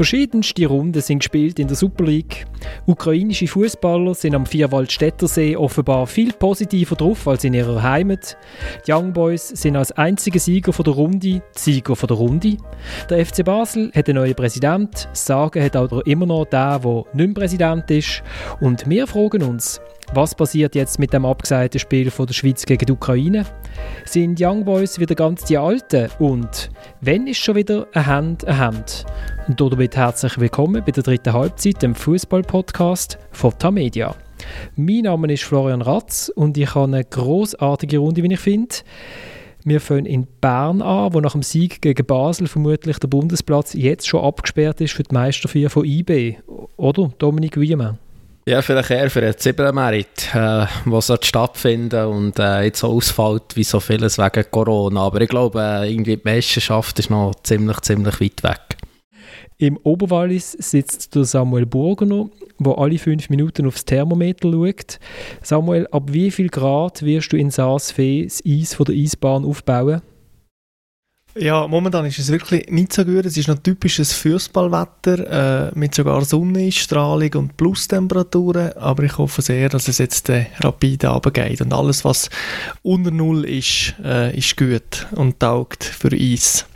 Verschiedenste Runden sind gespielt in der Super League. Ukrainische Fußballer sind am Vierwaldstättersee offenbar viel positiver drauf als in ihrer Heimat. Die Young Boys sind als einzige Sieger von der Runde Sieger von der Runde. Der FC Basel hat einen neuen Präsident. Sagen hat auch immer noch der, der nicht mehr Präsident ist. Und wir fragen uns, was passiert jetzt mit dem abgesagten Spiel von der Schweiz gegen die Ukraine? Sind Young Boys wieder ganz die Alten? Und wenn ist schon wieder eine Hand eine Hand? Und damit herzlich willkommen bei der dritten Halbzeit, dem Fußball-Podcast von Tamedia. Mein Name ist Florian Ratz und ich habe eine großartige Runde, wie ich finde. Wir fangen in Bern an, wo nach dem Sieg gegen Basel vermutlich der Bundesplatz jetzt schon abgesperrt ist für die Meisterfeier von IB. Oder, Dominik Wiemann? Ja, vielleicht eher für den Zibelmerit, äh, was stattfinden und äh, jetzt ausfällt wie so vieles wegen Corona. Aber ich glaube, äh, irgendwie die Meisterschaft ist noch ziemlich, ziemlich weit weg. Im Oberwallis sitzt der Samuel Burgener, der alle fünf Minuten aufs Thermometer schaut. Samuel, ab wie viel Grad wirst du in Saas-Fee das Eis von der Eisbahn aufbauen? Ja, momentan ist es wirklich nicht so gut. Es ist noch typisches Fußballwetter äh, mit sogar Sonnenstrahlung und Plustemperaturen. Aber ich hoffe sehr, dass es jetzt äh, rapide runtergeht. Und alles, was unter Null ist, äh, ist gut und taugt für Eis.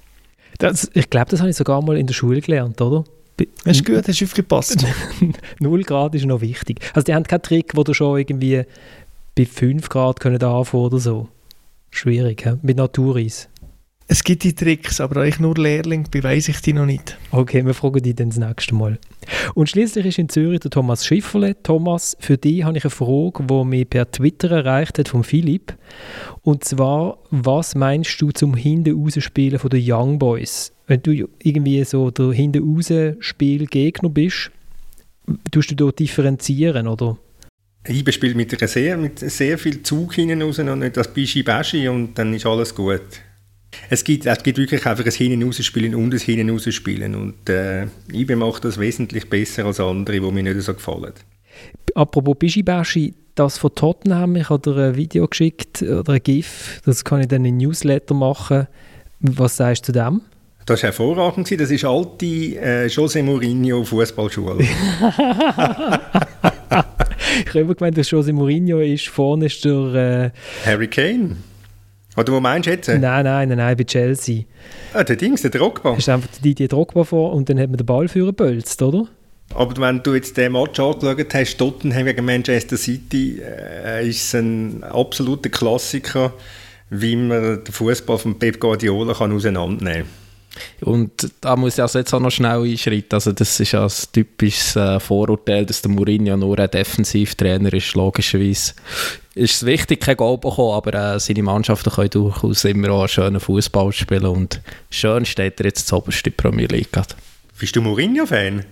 Das, ich glaube, das habe ich sogar mal in der Schule gelernt, oder? Das ist gut, hast du aufgepasst. 0 Grad ist noch wichtig. Also die haben keinen Trick, wo du schon irgendwie bei 5 Grad können anfangen oder so. Schwierig, he? mit Natureis. Es gibt die Tricks, aber da ich nur Lehrling bin, weiss ich die noch nicht. Okay, wir fragen dich dann das nächste Mal. Und schließlich ist in Zürich der Thomas Schifferle. Thomas, für dich habe ich eine Frage, die mich per Twitter erreicht hat von Philipp. Und zwar, was meinst du zum Hinten-Rausspielen der Young Boys? Wenn du irgendwie so der Hinten-Raus-Spielgegner bist, tust du dort differenzieren, oder? Ich spiele mit, sehr, mit sehr viel Zug hinten raus und nicht das Bischi-Baschi und dann ist alles gut. Es gibt, es gibt wirklich einfach ein Hinein-Rausspielen und ein Hinein-Rausspielen. Und äh, IBE macht das wesentlich besser als andere, die mir nicht so gefallen. Apropos Bishibashi, das von Tottenham, ich habe dir ein Video geschickt oder ein GIF, das kann ich dann in Newsletter machen. Was sagst du zu dem? Das war hervorragend. Das ist alte äh, José Mourinho Fußballschule. ich habe immer gemeint, dass José Mourinho ist. Vorne ist der... Äh, Harry Kane. Oder wo meinst du jetzt? Nein, nein, nein, nein, bei Chelsea. Ah, der Dings, der Drogba. Ist einfach die Drogba vor und dann hat man den Ball für gebölzt, oder? Aber wenn du jetzt den Match angeschaut hast, Tottenham gegen Manchester City, äh, ist es ein absoluter Klassiker, wie man den Fußball von Pep Guardiola kann auseinandernehmen kann. Und da muss ich also jetzt auch noch schnell einschreiten. Also das ist ja ein typisches äh, Vorurteil, dass der Mourinho nur ein Defensivtrainer ist, logischerweise. Ist es wichtig, kein Goal bekommen, aber äh, seine Mannschaften können durchaus immer auch einen schönen Fußball spielen und schön steht er jetzt zuoberst in der Premier League. Bist du Mourinho-Fan?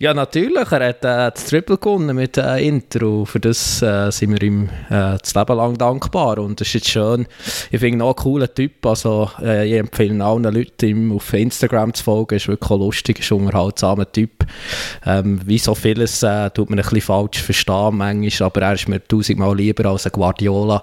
Ja, natürlich. Er hat äh, das Triple gewonnen mit äh, Intro. Für das äh, sind wir ihm äh, das Leben lang dankbar. Und das ist jetzt schön. Ich finde ihn auch ein cooler Typ. Also, äh, ich empfehle allen Leuten, ihm auf Instagram zu folgen. Ist wirklich ein lustiger, ist unterhaltsamer Typ. Ähm, wie so vieles äh, tut man ein bisschen falsch verstehen manchmal. Aber er ist mir tausendmal lieber als ein Guardiola,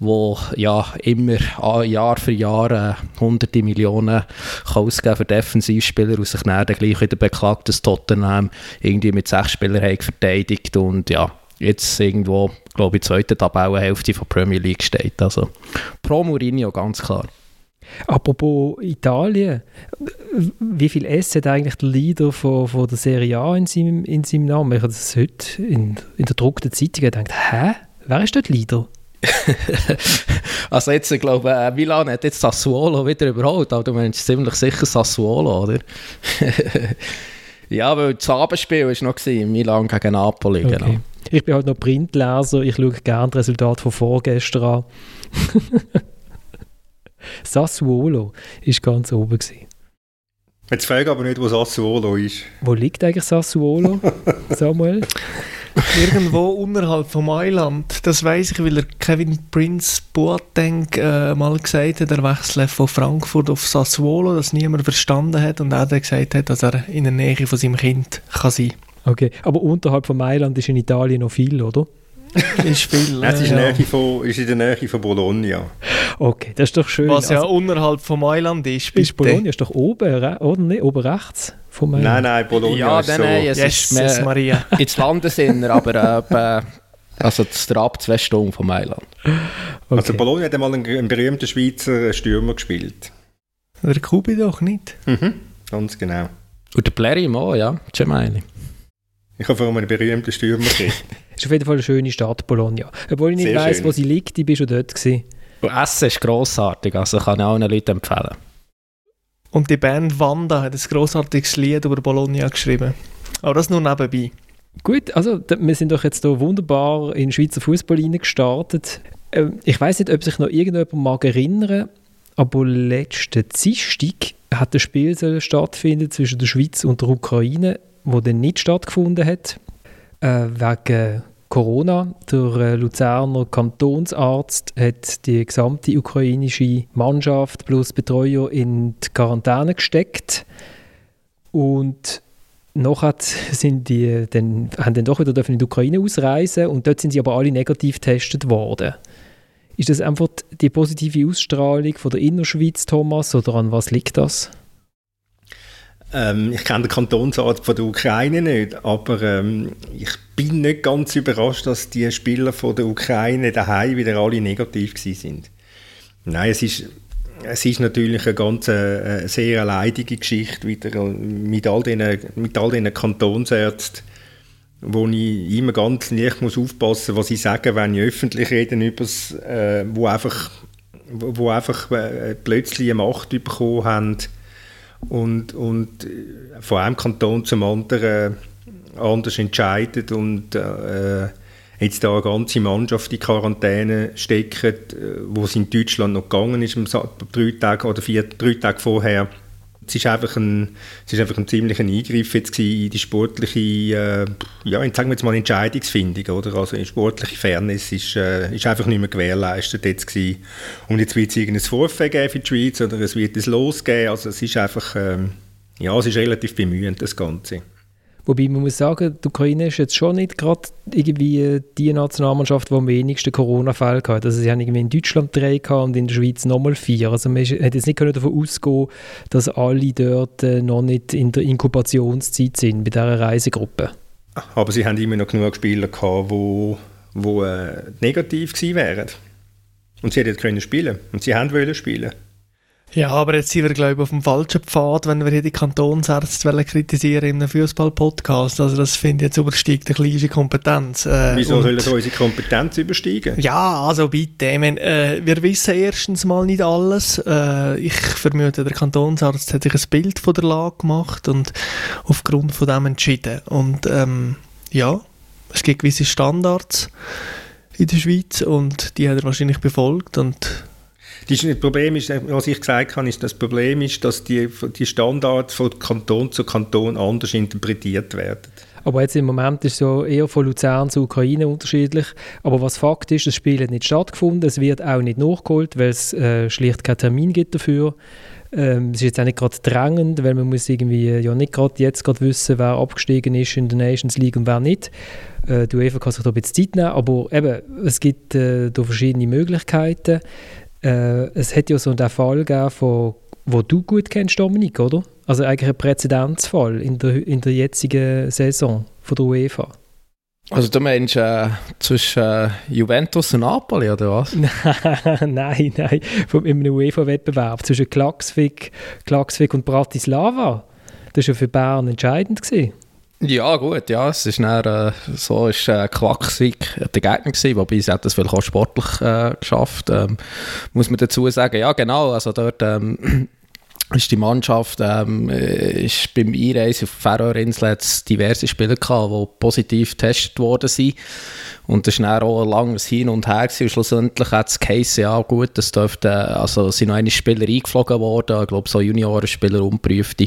der ja immer Jahr für Jahr äh, hunderte Millionen kann ausgeben für Defensivspieler und sich dann gleich wieder beklagt, dass Tottenham ähm, irgendwie mit sechs Spielern verteidigt und ja, jetzt irgendwo, glaube ich, zweite Tabellenhälfte von Premier League steht. Also pro Mourinho, ganz klar. Apropos Italien, wie viel S hat eigentlich der Leader von, von der Serie A in seinem, in seinem Namen? Ich habe das heute in, in der gedruckten Zeitung gedacht, hä? Wer ist dort Leader? also jetzt, ich glaube, äh, Milan hat jetzt Sassuolo wieder überholt, aber du meinst ziemlich sicher Sassuolo, oder? Ja, weil das Abendspiel war noch in Milan gegen Napoli. Okay. Genau. Ich bin halt noch Printleser, ich schaue gerne das Resultat von vorgestern an. Sassuolo war ganz oben. Gewesen. Jetzt frage aber nicht, wo Sassuolo ist. Wo liegt eigentlich Sassuolo, Samuel? Irgendwo unterhalb von Mailand. Das weiß ich, weil er Kevin Prince Boateng äh, mal gesagt hat, er wechselt von Frankfurt auf Sassuolo, das niemand verstanden hat und er dann gesagt hat, dass er in der Nähe von seinem Kind kann sein Okay, aber unterhalb von Mailand ist in Italien noch viel, oder? ist viel. es ist, ja. von, ist in der Nähe von Bologna. Okay, das ist doch schön. Was ja also, unterhalb von Mailand ist. Bitte. Ist Bologna ist doch oben, oder nicht? Oben rechts von mir. Nein, nein, Bologna ja, ist nein, so... Nein, es yes, ist mehr Maria. ins Landesinner, aber äh, also das ab zwei Stunden von Mailand. Okay. Also Bologna hat einmal einen, einen berühmten Schweizer Stürmer gespielt. Der Kubi doch nicht. Mhm, ganz genau. Und der Plerim auch, ja, Gemeini. Ich habe vor allem einen berühmten Stürmer gekriegt. ist auf jeden Fall eine schöne Stadt, Bologna. Obwohl ich nicht weiss, wo sie liegt, ich bin schon dort gewesen. Und Essen ist grossartig, also kann ich allen Leuten empfehlen. Und die Band Wanda hat ein grossartiges Lied über Bologna geschrieben. Aber das nur nebenbei. Gut, also wir sind doch jetzt hier wunderbar in Schweizer Fußball gestartet. Ähm, ich weiß nicht, ob sich noch irgendjemand mag erinnern, aber letzten Dienstag hat das Spiel stattfinden zwischen der Schweiz und der Ukraine, wo dann nicht stattgefunden hat äh, wegen Corona. Der äh, Luzerner Kantonsarzt hat die gesamte ukrainische Mannschaft plus Betreuer in die Quarantäne gesteckt und nachher sind die dann, haben dann doch wieder in die Ukraine ausreisen und dort sind sie aber alle negativ getestet worden. Ist das einfach die positive Ausstrahlung von der Innerschweiz, Thomas, oder an was liegt das? Ähm, ich kenne den Kantonsarzt von der Ukraine nicht, aber ähm, ich bin nicht ganz überrascht, dass die Spieler von der Ukraine daheim wieder alle negativ sind. Nein, es ist es ist natürlich eine ganz äh, sehr leidige Geschichte wieder mit all diesen, mit all diesen Kantonsärzten, wo ich immer ganz leicht muss aufpassen was ich sage, wenn ich öffentlich rede, übers, äh, wo einfach, wo einfach äh, plötzlich eine Macht bekommen haben und, und äh, von einem Kanton zum anderen anders entscheidet und äh, jetzt da eine ganze Mannschaft in Quarantäne stecken, äh, wo es in Deutschland noch gegangen ist, drei Tage oder vier, drei Tage vorher. Es ist einfach ein, es ist einfach ein ziemlicher Eingriff jetzt in die sportliche, äh, ja, sagen wir jetzt mal Entscheidungsfindung, oder? Also die sportliche Fairness ist, äh, ist einfach nicht mehr gewährleistet jetzt gewesen. Und jetzt wird es irgendein Vorfall geben für die Schweiz oder es wird es losgehen. Also es ist einfach, äh, ja, es ist relativ bemühend, das Ganze. Wobei man muss sagen, die Ukraine ist jetzt schon nicht gerade irgendwie die Nationalmannschaft, die am wenigsten Corona-Fälle hat. Also sie haben irgendwie in Deutschland drei und in der Schweiz nochmal vier. Also man hätte jetzt nicht davon ausgehen dass alle dort äh, noch nicht in der Inkubationszeit sind bei dieser Reisegruppe. Aber sie haben immer noch genug Spieler gehabt, die, die äh, negativ gewesen wären. Und sie hätten können spielen. Und sie haben wollen spielen. Ja, aber jetzt sind wir, glaube ich, auf dem falschen Pfad, wenn wir hier die Kantonsärzte kritisieren in einem Fußball-Podcast. Also das finde ich jetzt übersteigt eine kleine Kompetenz. Äh, Wieso soll das unsere Kompetenz übersteigen? Ja, also bitte. Ich meine, äh, wir wissen erstens mal nicht alles. Äh, ich vermute, der Kantonsarzt hat sich ein Bild von der Lage gemacht und aufgrund von dem entschieden. Und ähm, ja, es gibt gewisse Standards in der Schweiz und die hat er wahrscheinlich befolgt und das Problem ist, was ich gesagt habe, ist, das Problem ist, dass die, die Standards von Kanton zu Kanton anders interpretiert werden. Aber jetzt im Moment ist es ja eher von Luzern zu Ukraine unterschiedlich. Aber was Fakt ist, das Spiel hat nicht stattgefunden. Es wird auch nicht nachgeholt, weil es äh, schlicht keinen Termin gibt dafür. Ähm, es ist jetzt auch nicht gerade drängend, weil man muss irgendwie ja nicht gerade jetzt gerade wissen, wer abgestiegen ist in der Nations League und wer nicht. Äh, die UEFA kann sich da ein bisschen Zeit nehmen, aber eben, es gibt äh, da verschiedene Möglichkeiten äh, es hat ja so einen Fall gegeben, von, wo du gut kennst, Dominik, oder? Also eigentlich ein Präzedenzfall in der, in der jetzigen Saison von der UEFA. Also du meinst äh, zwischen äh, Juventus und Napoli, oder was? nein, nein, von einem UEFA-Wettbewerb zwischen Klaxvik, Klaxvik und Bratislava. Das war ja für Bern entscheidend. Gewesen. Ja, gut, ja, es ist dann, äh, so ist äh, Quackswig der Gegner gewesen, wobei sie hat das vielleicht auch sportlich äh, geschafft, ähm, muss man dazu sagen, ja genau, also dort ähm, ist die Mannschaft ähm, ist beim Einreisen auf Färöerinseln diverse Spieler gehabt, die positiv getestet worden sind. Und das war auch ein langes Hin und Her und schlussendlich hat es geheißen, ja gut, das dürfte, also sind noch einige Spieler eingeflogen worden, ich glaube so Juniorenspieler umprüfte,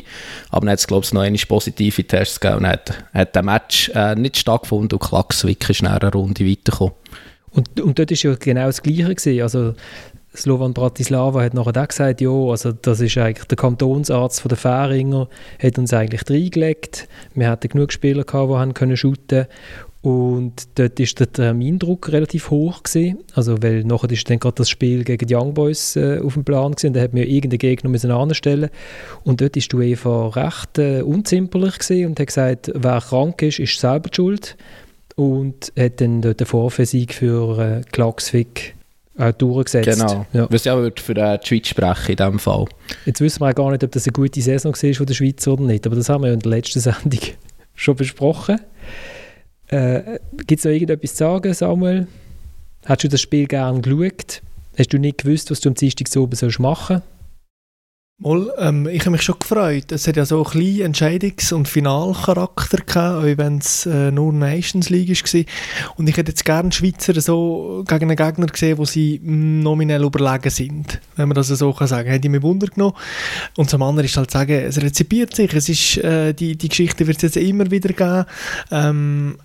aber dann hat es glaube ich noch einige positive Tests gegeben. Und hat, hat der Match äh, nicht stattgefunden. Und Klaxvik ist nach einer Runde weitergekommen. Und, und dort war ja genau das Gleiche gewesen, also Slovan Bratislava hat nachher auch gesagt, ja, also das ist eigentlich der Kantonsarzt von der Fähringer, hat uns eigentlich reingelegt. Wir hatten genug Spieler gehabt, die haben können shooten und dort ist der Termindruck relativ hoch gewesen. Also, weil nachher ist dann gerade das Spiel gegen die Young Boys äh, auf dem Plan gewesen. Da hat mir irgendeinen Gegner müssen anstellen und dort ist die UEFA recht äh, unzimperlich und hat gesagt, wer krank ist, ist selber die schuld und hat dann dort den Vorfelsieg für äh, Klagsvik äh, durchgesetzt. Genau, ja. was ja für äh, die Schweiz sprechen in diesem Fall. Jetzt wissen wir auch gar nicht, ob das eine gute Saison war von der Schweiz oder nicht, aber das haben wir ja in der letzten Sendung schon besprochen. Äh, Gibt es noch irgendetwas zu sagen, Samuel? Hast du das Spiel gerne geschaut? Hast du nicht gewusst, was du am Dienstag so machen sollst? Mal, ähm, ich habe mich schon gefreut. Es hat ja so ein bisschen Entscheidungs- und Finalcharakter gehabt, auch wenn es äh, nur Nations League war. Und ich hätte jetzt gerne Schweizer so gegen einen Gegner gesehen, wo sie nominell überlegen sind, wenn man das so kann sagen. Hätte ich mich Wunder genommen. Und zum anderen ist halt sagen, es rezipiert sich. Es ist, äh, die, die Geschichte wird es jetzt immer wieder geben. Ähm,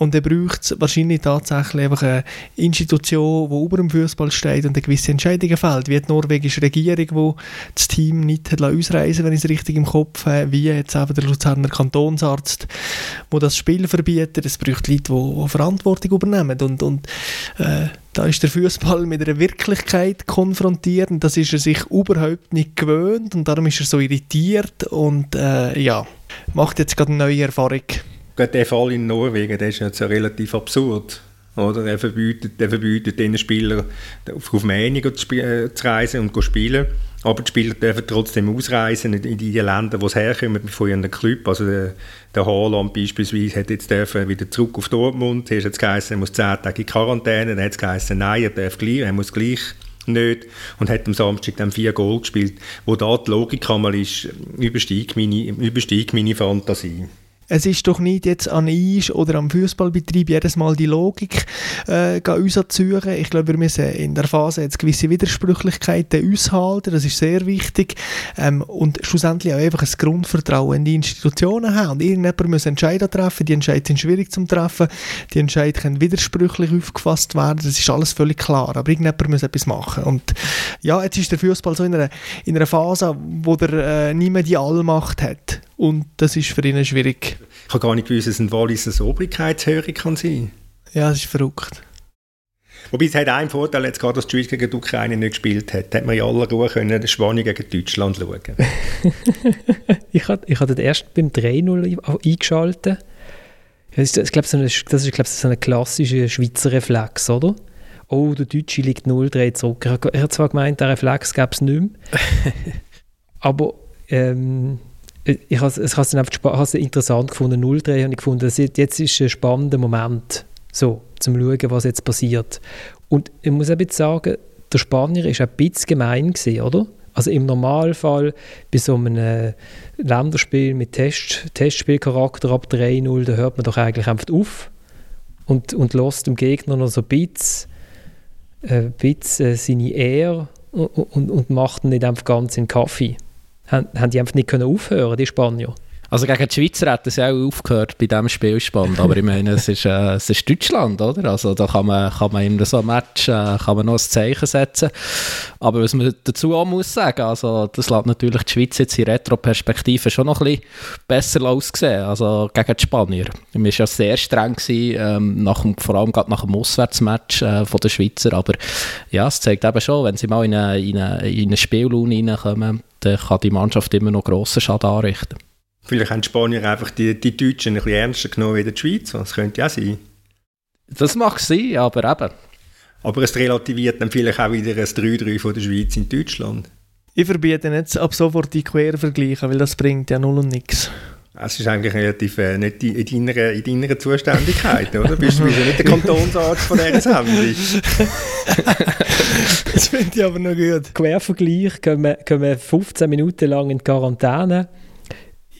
und er braucht wahrscheinlich tatsächlich einfach eine Institution, die über dem Fußball steht und eine gewisse Entscheidungen fällt, wie die norwegische Regierung, die das Team nicht hat ausreisen wenn ich es richtig im Kopf habe, wie jetzt eben der Luzerner Kantonsarzt, wo das Spiel verbietet. Es braucht Leute, die, die Verantwortung übernehmen. Und, und äh, da ist der Fußball mit einer Wirklichkeit konfrontiert und das ist er sich überhaupt nicht gewöhnt. Und darum ist er so irritiert. Und äh, ja, macht jetzt gerade eine neue Erfahrung gerade der Fall in Norwegen, der ist jetzt ja relativ absurd. Oder? Er, verbietet, er verbietet den Spielern auf Rumänien zu, äh, zu reisen und zu spielen. Aber die Spieler dürfen trotzdem ausreisen in die Länder, wo sie herkommen, von ihrem Club. Also der, der Haaland beispielsweise hat jetzt dürfen wieder zurück auf Dortmund. Hier hat es er muss 10 Tage in Quarantäne. Dann hat es nein, er darf gleich, er muss gleich nicht. Und hat am Samstag dann vier Goal gespielt. Wo da die Logik einmal ist, übersteigt meine, übersteigt meine Fantasie es ist doch nicht jetzt an Eis oder am Fußballbetrieb jedes Mal die Logik äh, uns suchen. Ich glaube, wir müssen in der Phase jetzt gewisse Widersprüchlichkeiten aushalten. Das ist sehr wichtig. Ähm, und schlussendlich auch einfach ein Grundvertrauen in die Institutionen haben. Und irgendjemand muss Entscheidungen treffen. Die Entscheidungen sind schwierig zu treffen. Die Entscheidungen können widersprüchlich aufgefasst werden. Das ist alles völlig klar. Aber irgendjemand muss etwas machen. Und ja, jetzt ist der Fußball so in einer, in einer Phase, wo der äh, mehr die Allmacht hat und das ist für ihn schwierig. Ich habe gar nicht gewusst, dass ein Walliser Obrigkeitshörig kann sein Ja, das ist verrückt. Wobei es hat einen Vorteil, jetzt gerade, dass die Schweiz gegen die Ukraine nicht gespielt hat, hat man in aller Ruhe können Spanien gegen Deutschland schauen ich habe ich hab erst beim 3-0 eingeschaltet. Das ist, glaube, so eine, das ist glaub, so ein klassischer Schweizer Reflex, oder? Oh, der Deutsche liegt 0-3 zurück. Er hat zwar gemeint, der Reflex gäbe es nicht mehr. aber ähm, ich habe es einfach interessant gefunden, 0-3 habe ich gefunden, jetzt ist ein spannender Moment, so, zum schauen, was jetzt passiert. Und ich muss eben sagen, der Spanier ist ein bisschen gemein gewesen, oder? Also im Normalfall bei so einem äh, Länderspiel mit Test, Testspielcharakter ab 3-0, da hört man doch eigentlich einfach auf und, und lässt dem Gegner noch so ein bisschen, äh, bisschen äh, seine Ehre und, und, und macht ihn nicht einfach ganz in Kaffee haben, haben die einfach nicht können aufhören, die Spanier. Also gegen die Schweizer es ja auch aufgehört bei diesem Spielspann, aber ich meine, es ist, äh, es ist Deutschland, oder? Also da kann man, kann man in so einem Match äh, kann man noch ein Zeichen setzen. Aber was man dazu auch muss sagen, also das lässt natürlich die Schweiz jetzt in Retro-Perspektive schon noch ein bisschen besser aussehen, also gegen die Spanier. Wir war ja sehr streng, gewesen, ähm, nach dem, vor allem gerade nach dem Auswärtsmatch äh, von Schweizer, aber ja, es zeigt eben schon, wenn sie mal in eine, in eine, in eine Spiellohn reinkommen, dann kann die Mannschaft immer noch grossen Schaden anrichten. Vielleicht haben die Spanier einfach die, die Deutschen ein bisschen ernster genommen wie die Schweizer. Das könnte ja sein. Das mag sein, aber eben. Aber es relativiert dann vielleicht auch wieder ein 3-3 von der Schweiz in Deutschland. Ich verbiete jetzt ab sofort die Quervergleiche, weil das bringt ja null und nichts. Es ist eigentlich relativ äh, nicht in deiner, in deiner Zuständigkeit, oder? Bist du bist nicht der Kantonsarzt von dieser Sendung. das finde ich aber noch gut. Quervergleich können wir, können wir 15 Minuten lang in Quarantäne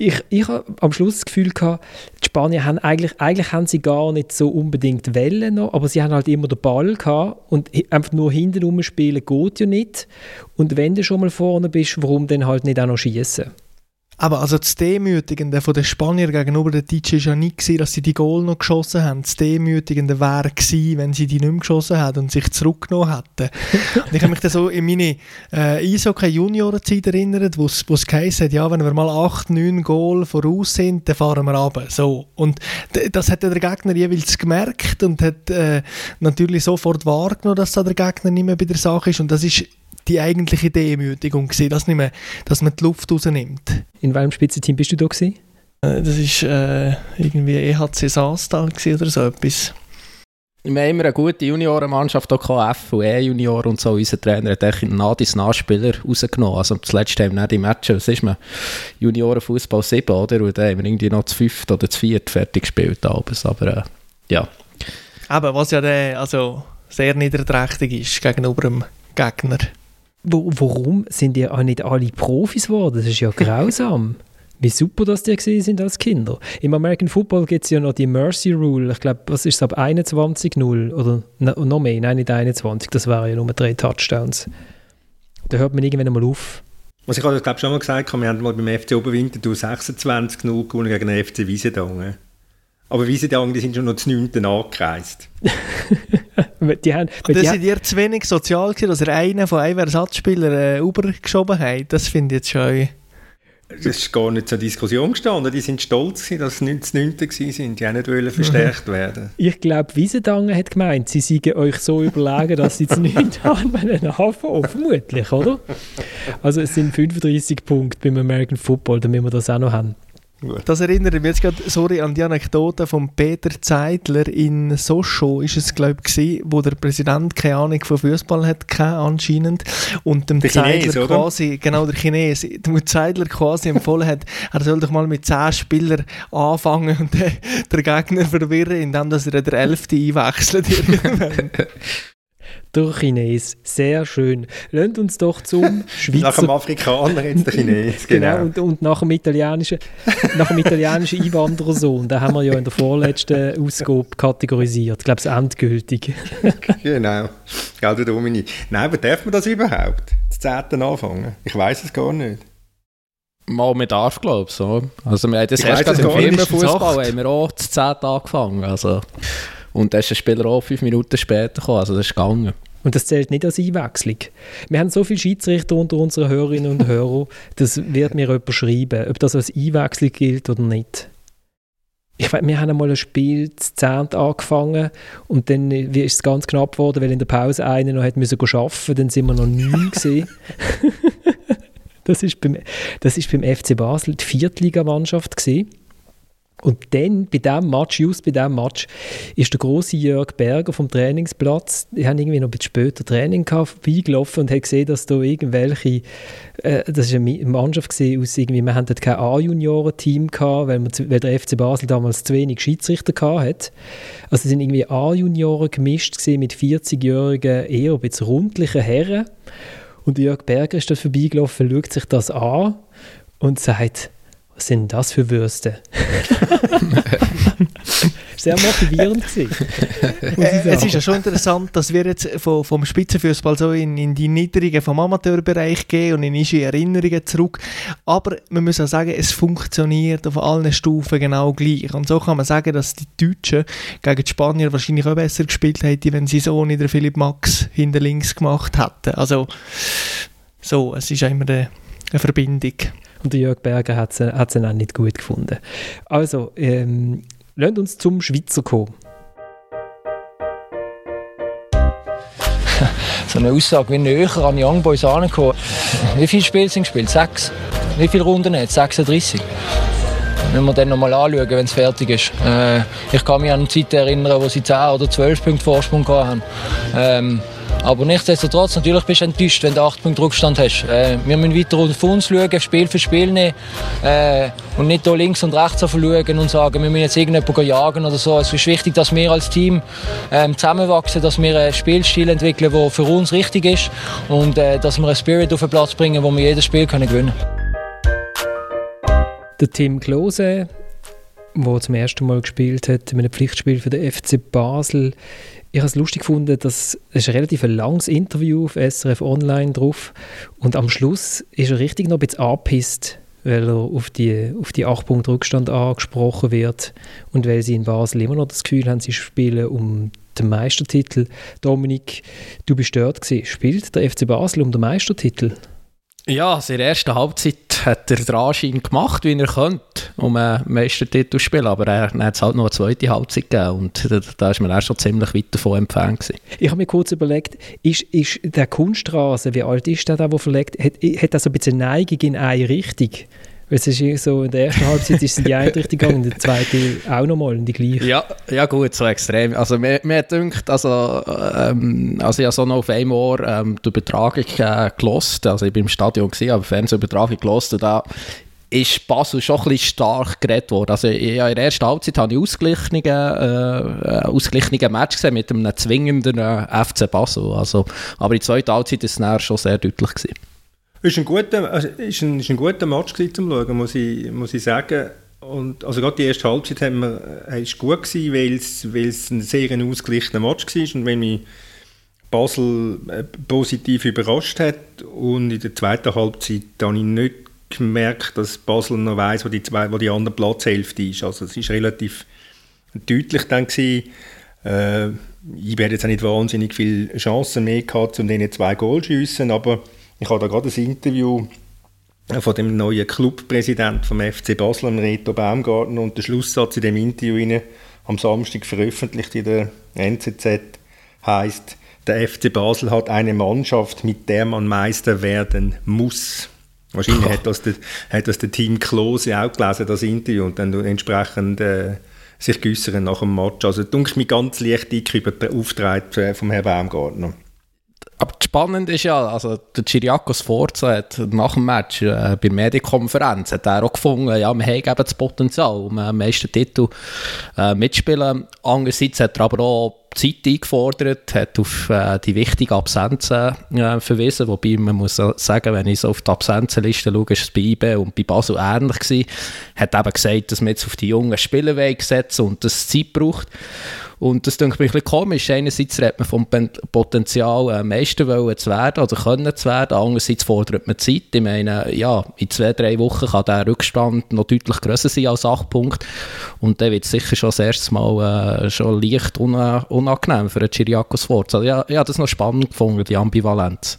ich, ich habe am Schluss das Gefühl gehabt, die Spanier haben eigentlich, eigentlich haben sie gar nicht so unbedingt Wellen noch, aber sie haben halt immer den Ball gehabt und einfach nur hinten rumspielen geht ja nicht. Und wenn du schon mal vorne bist, warum dann halt nicht auch noch schießen? Aber also das Demütigende von den Spaniern gegenüber den Deutschen war ja nicht, gewesen, dass sie die Goal noch geschossen haben. Das Demütigende wäre gewesen, wenn sie die nicht mehr geschossen hätten und sich zurückgenommen hätten. und ich habe mich dann so in meine äh, Eishockey-Juniorenzeit erinnert, wo es geheißen hat, ja, wenn wir mal 8, 9 Goal voraus sind, dann fahren wir runter. So. Und das hat der Gegner jeweils gemerkt und hat äh, natürlich sofort wahrgenommen, dass da der Gegner nicht mehr bei der Sache ist. Und das ist die eigentliche Demütigung gewesen, dass, nicht mehr, dass man die Luft rausnimmt. In welchem Spitzenteam bist du da gewesen? Äh, das war äh, irgendwie EHC Saastal oder so etwas. Wir haben immer eine gute Juniorenmannschaft, auch F und E-Junior und so. Unser Trainer hat Nadis Nachspieler rausgenommen. Also zuletzt haben wir nicht die Matches, was ist man? Juniorenfußball 7, oder? Und dann haben wir irgendwie noch zu fünft oder zu viert fertig gespielt. Abends. Aber äh, ja. Aber was ja der, also sehr niederträchtig ist gegenüber dem Gegner. Wo, warum sind die auch nicht alle Profis geworden? Das ist ja grausam. Wie super, dass die gesehen sind als Kinder. Im American Football gibt es ja noch die Mercy Rule. Ich glaube, was ist es ab 21-0 oder noch mehr? Nein, nicht 21. Das wären ja nur drei Touchdowns. Da hört man irgendwann mal auf. Was ich glaube schon mal gesagt habe, wir haben mal beim FC Oberwinterthur 26-0 gewonnen gegen den FC Wiesendangen. Aber Wiesendangen, die sind schon noch zu 9. angereist. die haben, das die sind ihr zu wenig sozial gewesen, dass er einen von einem Ersatzspieler äh, übergeschoben hat. Das finde ich jetzt schon... Das ist gar nicht zur Diskussion gestanden. Die sind stolz, dass sie 19 waren. Die auch nicht wollen verstärkt werden. Ich glaube, Wiesendangen hat gemeint, sie seien euch so überlegen, dass sie zu 9 haben einen Hafen vermutlich, oder? Also es sind 35 Punkte beim American Football, damit wir das auch noch haben. Das erinnert mich jetzt gerade, sorry, an die Anekdote von Peter Zeidler in Sochaux, ist es, glaube ich, wo der Präsident keine Ahnung von Fußball hat, anscheinend. Und dem der Zeidler Chines, quasi, genau, der Chines, dem Zeidler quasi empfohlen hat, er soll doch mal mit 10 Spielern anfangen und den, den Gegner verwirren, indem dass er der Elfte einwechselt. der Chines. Sehr schön. Lasst uns doch zum Schweizer... nach dem Afrikaner jetzt der Chines, genau. genau. und, und nach dem italienischen, nach dem italienischen Einwanderersohn, den haben wir ja in der vorletzten Ausgabe kategorisiert. Ich glaube, es endgültig. genau. Gell, der Dominik. Nein, aber darf man das überhaupt? Das 10. anfangen? Ich weiß es gar nicht. Mal mit darf, glaube ich. So. Also, wir haben das erst gerade im Firmenfußball haben wir auch das 10. angefangen. Also. Und dann ist der Spieler auch fünf Minuten später gekommen, also das ist gegangen. Und das zählt nicht als Einwechslung. Wir haben so viele Schiedsrichter unter unseren Hörerinnen und Hörern, das wird mir jemand schreiben, ob das als Einwechslung gilt oder nicht. Ich weiß, wir haben einmal ein Spiel zu Zehnt angefangen und dann ist es ganz knapp geworden, weil in der Pause einer noch hat müssen arbeiten dann sind wir noch neun gesehen. das ist beim, das ist beim FC Basel die Viertligamannschaft gewesen. Und dann, bei diesem Match, just bei diesem Match, ist der große Jörg Berger vom Trainingsplatz, die haben irgendwie noch ein bisschen später Training gehabt, vorbeigelaufen und hat gesehen, dass da irgendwelche, äh, das war eine Mannschaft gesehen aus irgendwie, wir hatten kein A-Junioren-Team gehabt, weil, man, weil der FC Basel damals zu wenig Schiedsrichter gehabt hat. Also sind irgendwie A-Junioren gemischt mit 40-jährigen, eher ein bisschen rundlichen Herren. Und Jörg Berger ist dort vorbeigelaufen, schaut sich das an und sagt, was sind das für Würste? Sehr motivierend gewesen, äh, Es ist ja schon interessant, dass wir jetzt vom, vom Spitzenfußball so in, in die Niedrigen vom Amateurbereich gehen und in unsere Erinnerungen zurück. Aber man muss auch sagen, es funktioniert auf allen Stufen genau gleich. Und so kann man sagen, dass die Deutschen gegen die Spanier wahrscheinlich auch besser gespielt hätten, wenn sie so ohne den Philipp Max hinter links gemacht hätten. Also so, es ist immer eine, eine Verbindung. Und Jörg Berger hat es auch nicht gut gefunden. Also, ähm, lasst uns zum Schweizer kommen. so eine Aussage wie näher an Young Boys angekommen. Wie viele Spiele sind gespielt? Sechs. Wie viele Runden hat 36. Wenn wir dann nochmal anschauen, wenn es fertig ist. Äh, ich kann mich an eine Zeit erinnern, wo sie 10 oder 12 Punkte Vorsprung hatten. Ähm, aber nichtsdestotrotz, natürlich bist du enttäuscht, wenn du 8 Punkte Rückstand hast. Äh, wir müssen weiter auf uns schauen, Spiel für Spiel nehmen äh, und nicht hier links und rechts schauen und sagen, wir müssen jetzt irgendjemanden jagen oder so. Es ist wichtig, dass wir als Team äh, zusammenwachsen, dass wir einen Spielstil entwickeln, der für uns richtig ist und äh, dass wir einen Spirit auf den Platz bringen, wo wir jedes Spiel können gewinnen können. Der Tim Klose, der zum ersten Mal gespielt hat, mit einem Pflichtspiel für den FC Basel, ich habe es lustig gefunden, dass es ein relativ langes Interview auf SRF Online drauf und am Schluss ist er richtig noch ein bisschen angepisst, weil er auf die, auf die 8 Punkte Rückstand angesprochen wird und weil sie in Basel immer noch das Gefühl haben, sie spielen um den Meistertitel. Dominik, du bist dort gewesen. Spielt der FC Basel um den Meistertitel? Ja, also in der ersten Halbzeit hat er den Anschein gemacht, wie er könnte, um einen Meistertitel zu spielen, aber er hat es halt noch eine zweite Halbzeit gegeben und da, da man auch schon ziemlich weit davon gewesen. Ich habe mir kurz überlegt, ist, ist der Kunstrasen, wie alt ist der, der, der verlegt, hat, hat er so ein bisschen Neigung in eine Richtung? Es ist so, in der ersten Halbzeit ist es in die eine Richtung gegangen, in der zweiten auch nochmal in die gleiche. Ja, ja gut, so extrem. Also mir, dünkt, also, ähm, also ich habe so noch auf einem Ohr ähm, die Übertragung äh, gelost, also ich bin im Stadion gewesen, aber Fernsehübertragung gelost und da ist Basel schon ein bisschen stark geredet worden. Also in der ersten Halbzeit habe ich ausgeglichene, äh, ausgeglichene Match gesehen mit einem zwingenden äh, FC Basel. Also, aber in der zweiten Halbzeit war es schon sehr deutlich. Gewesen. Es war ein guter, also ist ein, guter Match zum Schauen, muss ich, muss ich sagen. Und, also gerade die erste Halbzeit haben wir, äh, ist gut gewesen, weil es, ein sehr ausgeglichener Match war und wenn mich Basel äh, positiv überrascht hat und in der zweiten Halbzeit habe ich nicht gemerkt, dass Basel noch weiss, wo die, zwei, wo die andere Platzhälfte ist. Also es ist relativ deutlich dann gewesen. Äh, ich werde jetzt auch nicht wahnsinnig viele Chancen mehr gehabt, um diese zwei Goal zu schiessen, aber ich habe da gerade ein Interview von dem neuen Clubpräsidenten vom FC Basel, Reto Baumgarten, und der Schlusssatz in dem Interview am Samstag veröffentlicht in der NZZ heißt: Der FC Basel hat eine Mannschaft, mit der man Meister werden muss. Wahrscheinlich hat das, der, hat das der Team Klose auch gelesen, das Interview, und dann entsprechend äh, sich geäußert nach dem Match. Also, dunkel mich ganz leicht über den Auftritt äh, vom Herrn Baumgartner. Aber spannend ist ja, also der Chiriakos Forza hat nach dem Match äh, bei der Medienkonferenz hat er auch gefunden, ja, wir haben eben das Potenzial, um am meisten Titel äh, mitspielen. Andererseits hat er aber auch Zeit eingefordert, hat auf äh, die wichtigen Absenzen äh, verwiesen, wobei man muss sagen, wenn ich so auf die Absenzenliste schaue, ist es bei IB und bei Basel ähnlich gewesen. Hat eben gesagt, dass man jetzt auf die jungen Spieler setzen und das Zeit braucht. Und das denke ich ein bisschen komisch. Einerseits redet man vom Potenzial, äh, Meister wollen zu werden oder können zu werden. Andererseits fordert man Zeit. Ich meine, ja, in zwei, drei Wochen kann der Rückstand noch deutlich größer sein als acht Punkte. Und der wird sicher schon das erste Mal äh, schon leicht unangenehm für den Chiriakos Forza. Also, ja, ja, das noch spannend gefunden, die Ambivalenz.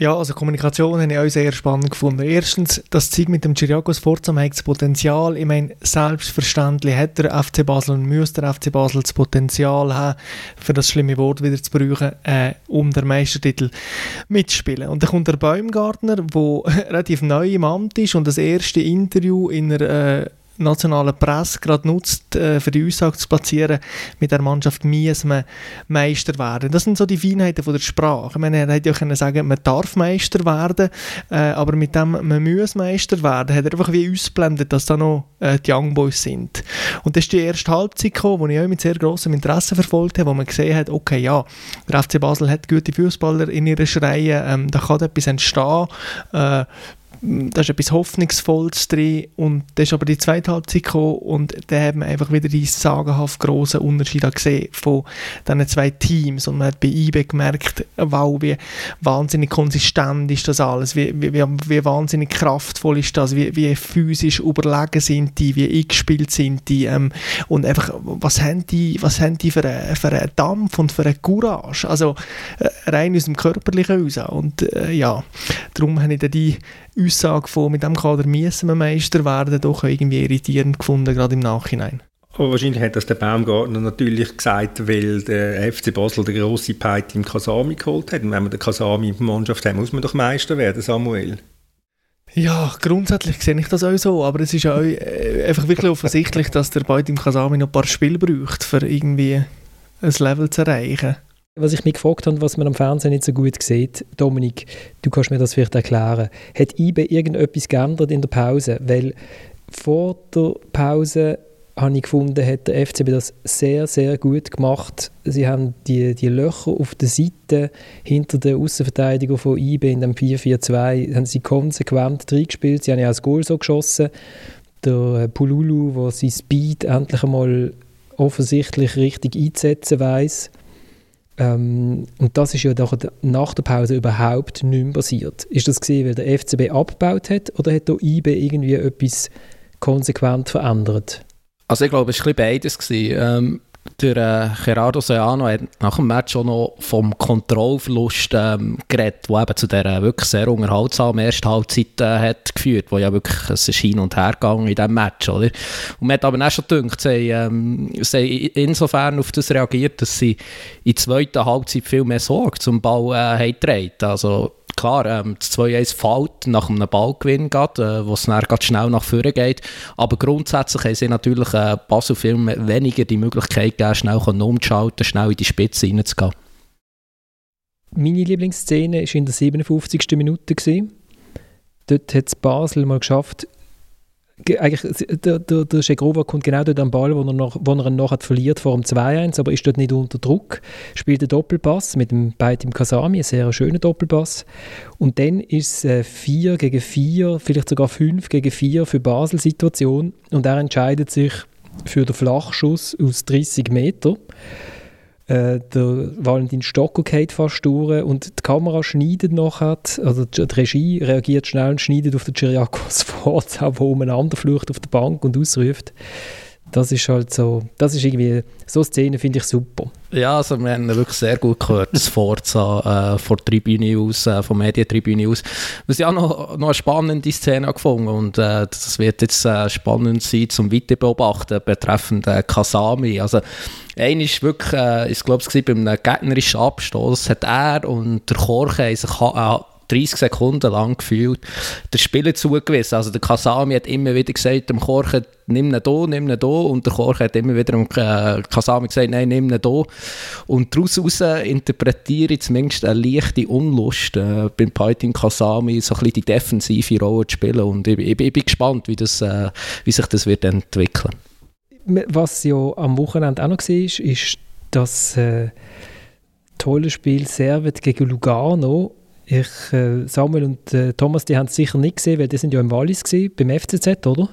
Ja, also Kommunikation habe ich auch sehr spannend gefunden. Erstens, das Zeug mit dem Chiriakos Forza hat das Potenzial. Ich meine, selbstverständlich hat der FC Basel und müsste der FC Basel das Potenzial haben, für das schlimme Wort wieder zu brauchen, äh, um den Meistertitel mitzuspielen. Und dann kommt der Baumgartner, der relativ neu im Amt ist und das erste Interview in einer äh, nationalen Presse gerade nutzt, äh, für die Aussage zu platzieren, mit der Mannschaft muss man Meister werden. Das sind so die Feinheiten von der Sprache. Ich meine, er hätte ja können sagen, man darf Meister werden, äh, aber mit dem, man muss Meister werden, hat er einfach wie ausblendet, dass da noch äh, die Young Boys sind. Und das ist die erste Halbzeit gekommen, die ich auch mit sehr grossem Interesse verfolgt habe, wo man gesehen hat, okay, ja, der FC Basel hat gute Fußballer in ihren Schreien, ähm, da kann etwas entstehen, äh, da ist etwas Hoffnungsvolles drin und dann ist aber die zweite Halbzeit gekommen und da haben wir einfach wieder die sagenhaft grossen Unterschiede gesehen von diesen zwei Teams und man hat bei IBE gemerkt, wow, wie wahnsinnig konsistent ist das alles, wie, wie, wie wahnsinnig kraftvoll ist das, wie, wie physisch überlegen sind die, wie eingespielt sind die ähm, und einfach, was haben die, was haben die für, einen, für einen Dampf und für eine Courage, also äh, rein aus dem Körperlichen raus und äh, ja, darum habe ich dann die Aussage von, mit dem Kader müssen wir Meister werden, doch irgendwie irritierend gefunden, gerade im Nachhinein. Aber wahrscheinlich hat das der Baumgartner natürlich gesagt, weil der FC Basel der grosse Peite im Kasami geholt hat. Und wenn man den Kasami in der Mannschaft hat, muss man doch Meister werden, Samuel. Ja, grundsätzlich sehe ich das auch so, aber es ist auch äh, einfach wirklich offensichtlich, dass der beide im Kasami noch ein paar Spiele braucht, um irgendwie ein Level zu erreichen. Was ich mich gefragt habe, was man am Fernsehen nicht so gut sieht, Dominik, du kannst mir das vielleicht erklären. Hat IBE irgendetwas geändert in der Pause? Weil vor der Pause habe ich gefunden, hat der FCB das sehr, sehr gut gemacht. Sie haben die, die Löcher auf der Seite hinter der Außenverteidigung von IBE in dem 4-4-2 haben sie konsequent reingespielt. Sie haben ja auch das Goal so geschossen. Der Pululu, der sein Speed endlich einmal offensichtlich richtig einzusetzen weiß Ähm, und das ist ja nach der Pause überhaupt nicht mehr passiert. Ist das gesehen, weil der FCB abgebaut hat oder hat der IB irgendwie etwas konsequent verändert? Also ich glaube, es war beides. Ähm, der äh, Gerardo Seano hat nach dem Match auch noch vom Kontrollverlust ähm, geredet, der eben zu dieser wirklich sehr unterhaltsamen ersten Halbzeit äh, hat geführt, wo ja wirklich es ist hin und her gegangen in diesem Match, oder? Und man hat aber auch schon gedacht, sie, ähm, sie insofern auf das reagiert, dass sie in der zweiten Halbzeit viel mehr Sorge zum Ball äh, haben getragen. Also klar, ähm, das 2-1 fällt nach einem Ballgewinn, äh, wo es dann schnell nach vorne geht. Aber grundsätzlich haben sie natürlich äh, Basel viel weniger die Möglichkeit gegeben, schnell umzuschalten, schnell in die Spitze reinzugehen. Meine Lieblingsszene war in der 57. Minute. Dort hat es Basel mal geschafft, eigentlich, der, der, der Schegrova kommt genau dort am Ball, wo er, noch, wo er ihn nachher verliert vor dem 2-1, aber ist dort nicht unter Druck, spielt einen Doppelpass mit dem Beitim Kasami, ein sehr schöner Doppelpass. Und dann ist es 4 gegen 4, vielleicht sogar 5 gegen 4 für Basel-Situation und er entscheidet sich für den Flachschuss aus 30 Metern. Äh, der Valentin Stocko geht fast durch und die Kamera schneidet nachher, also die, Regie reagiert schnell und schneidet auf den Chiriakos Sforza, der umeinander flucht auf der Bank und ausruft. Das ist halt so, das ist irgendwie, so Szenen finde ich super. Ja, also wir haben wirklich sehr gut gehört, das Forza äh, von der Tribüne aus, äh, von Medientribüne aus. Was ich auch noch, noch eine spannende Szene gefunden und äh, das wird jetzt äh, spannend sein zum Weiter beobachten betreffend äh, Kasami. Also einer ist wirklich, äh, ich glaube, es war bei einem gegnerischen Abstoß, hat er und der Korche sich 30 Sekunden lang gefühlt der Spieler zugewiesen. Also der Kasami hat immer wieder gesagt, dem Korche, nimm ihn hier, nimm ihn hier. Und der Korche hat immer wieder dem äh, Kasami gesagt, nein, nimm ihn hier. Und daraus interpretiere ich zumindest eine leichte Unlust äh, beim Paitin Kasami, so ein bisschen die defensive Rolle zu spielen. Und ich, ich, ich bin gespannt, wie, das, äh, wie sich das wird entwickeln Was ja am Wochenende auch noch war, ist das äh, tolle Spiel Servet gegen Lugano ich, äh, Samuel und äh, Thomas, die haben es sicher nicht gesehen, weil die sind ja im Wallis gewesen, beim FCZ, oder?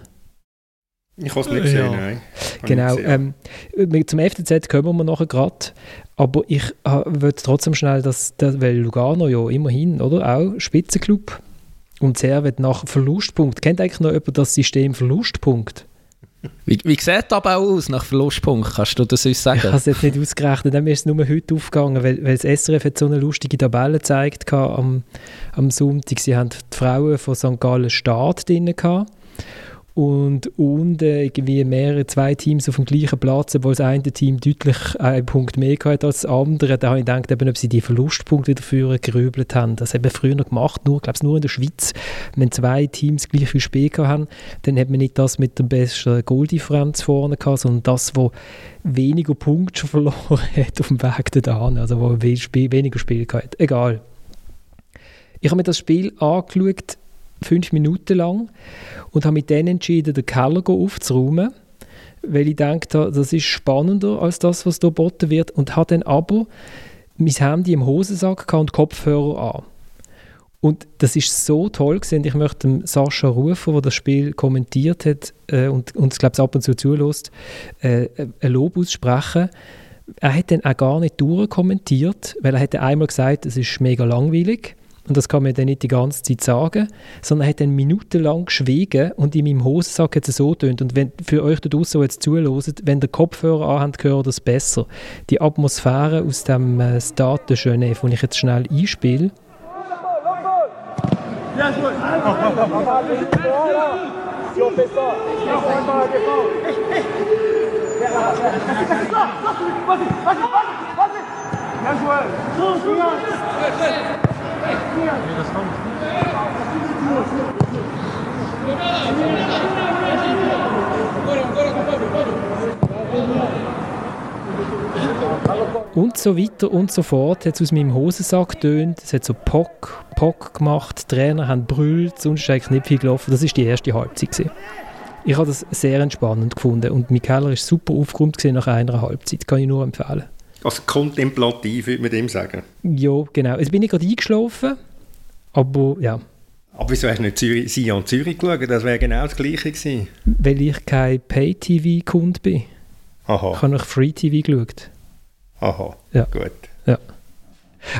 Ich habe es nicht gesehen, ja. nein. Genau. Ähm, zum FCZ kommen wir nachher gerade. Aber ich äh, will trotzdem schnell, dass, dass, weil Lugano ja immerhin, oder? Auch Spitzenclub. Und sehr wird nach Verlustpunkt. Kennt eigentlich noch jemand das System Verlustpunkt? Wie, wie sieht aber auch aus nach Verlustpunkt? Kannst du das uns sagen? Ich habe es jetzt nicht ausgerechnet, dann ist es nur heute aufgegangen, weil, weil das SRF hat so eine lustige Tabelle gezeigt am, am Sonntag. Sie haben die Frauen von St. Gallen Staat drin gehabt und unten irgendwie mehrere, zwei Teams auf dem gleichen Platz, obwohl das eine Team deutlich einen Punkt mehr hatte als das andere. Da habe ich gedacht, eben, ob sie die Verlustpunkte wieder führen gerübelt haben. Das haben wir früher noch gemacht, nur, glaube nur in der Schweiz. Wenn zwei Teams gleich viel Spiel haben, dann hat man nicht das mit der besten Goaldifferenz vorne gehabt, sondern das, wo weniger Punkte verloren hat auf dem Weg dahin, also wo weniger Spiel hatte. Egal. Ich habe mir das Spiel angeschaut, fünf Minuten lang und habe mich dann entschieden, den Keller aufzuräumen, weil ich dachte, das ist spannender als das, was hier geboten wird und habe dann aber mein Handy im Hosensack und Kopfhörer an. Und das ist so toll gewesen. Ich möchte dem Sascha rufen, der das Spiel kommentiert hat äh, und uns, glaube ich, ab und zu zulässt, äh, ein Lob aussprechen. Er hat dann auch gar nicht durchkommentiert, weil er hätte einmal gesagt, es ist mega langweilig. Und das kann man dann nicht die ganze Zeit sagen, sondern er hat dann minutenlang geschwiegen und in meinem Hosensack hat es so tönt. Und wenn für euch da draußen jetzt zuhört, wenn der Kopfhörer anhabt, hört das besser. Die Atmosphäre aus dem äh, Stade de Genève, den ich jetzt schnell einspiele. Bien joué und so weiter und so fort. Hat es aus meinem Hosensack getönt. Es hat so Pock, Pock gemacht. Die Trainer haben brüllt. Sonst ist eigentlich nicht viel gelaufen. Das war die erste Halbzeit. Gewesen. Ich habe das sehr entspannend gefunden. Und Keller war super aufgeräumt nach einer Halbzeit. Kann ich nur empfehlen. Also kontemplativ, würde man dem sagen. Ja, genau. Jetzt bin ich gerade eingeschlafen, aber ja. Aber wieso hast du nicht Zürich, Sion Zürich geschaut? Das wäre genau das Gleiche gewesen. Weil ich kein Pay-TV-Kunde bin. Aha. Ich habe nach Free-TV geschaut. Aha, ja. gut. Ja.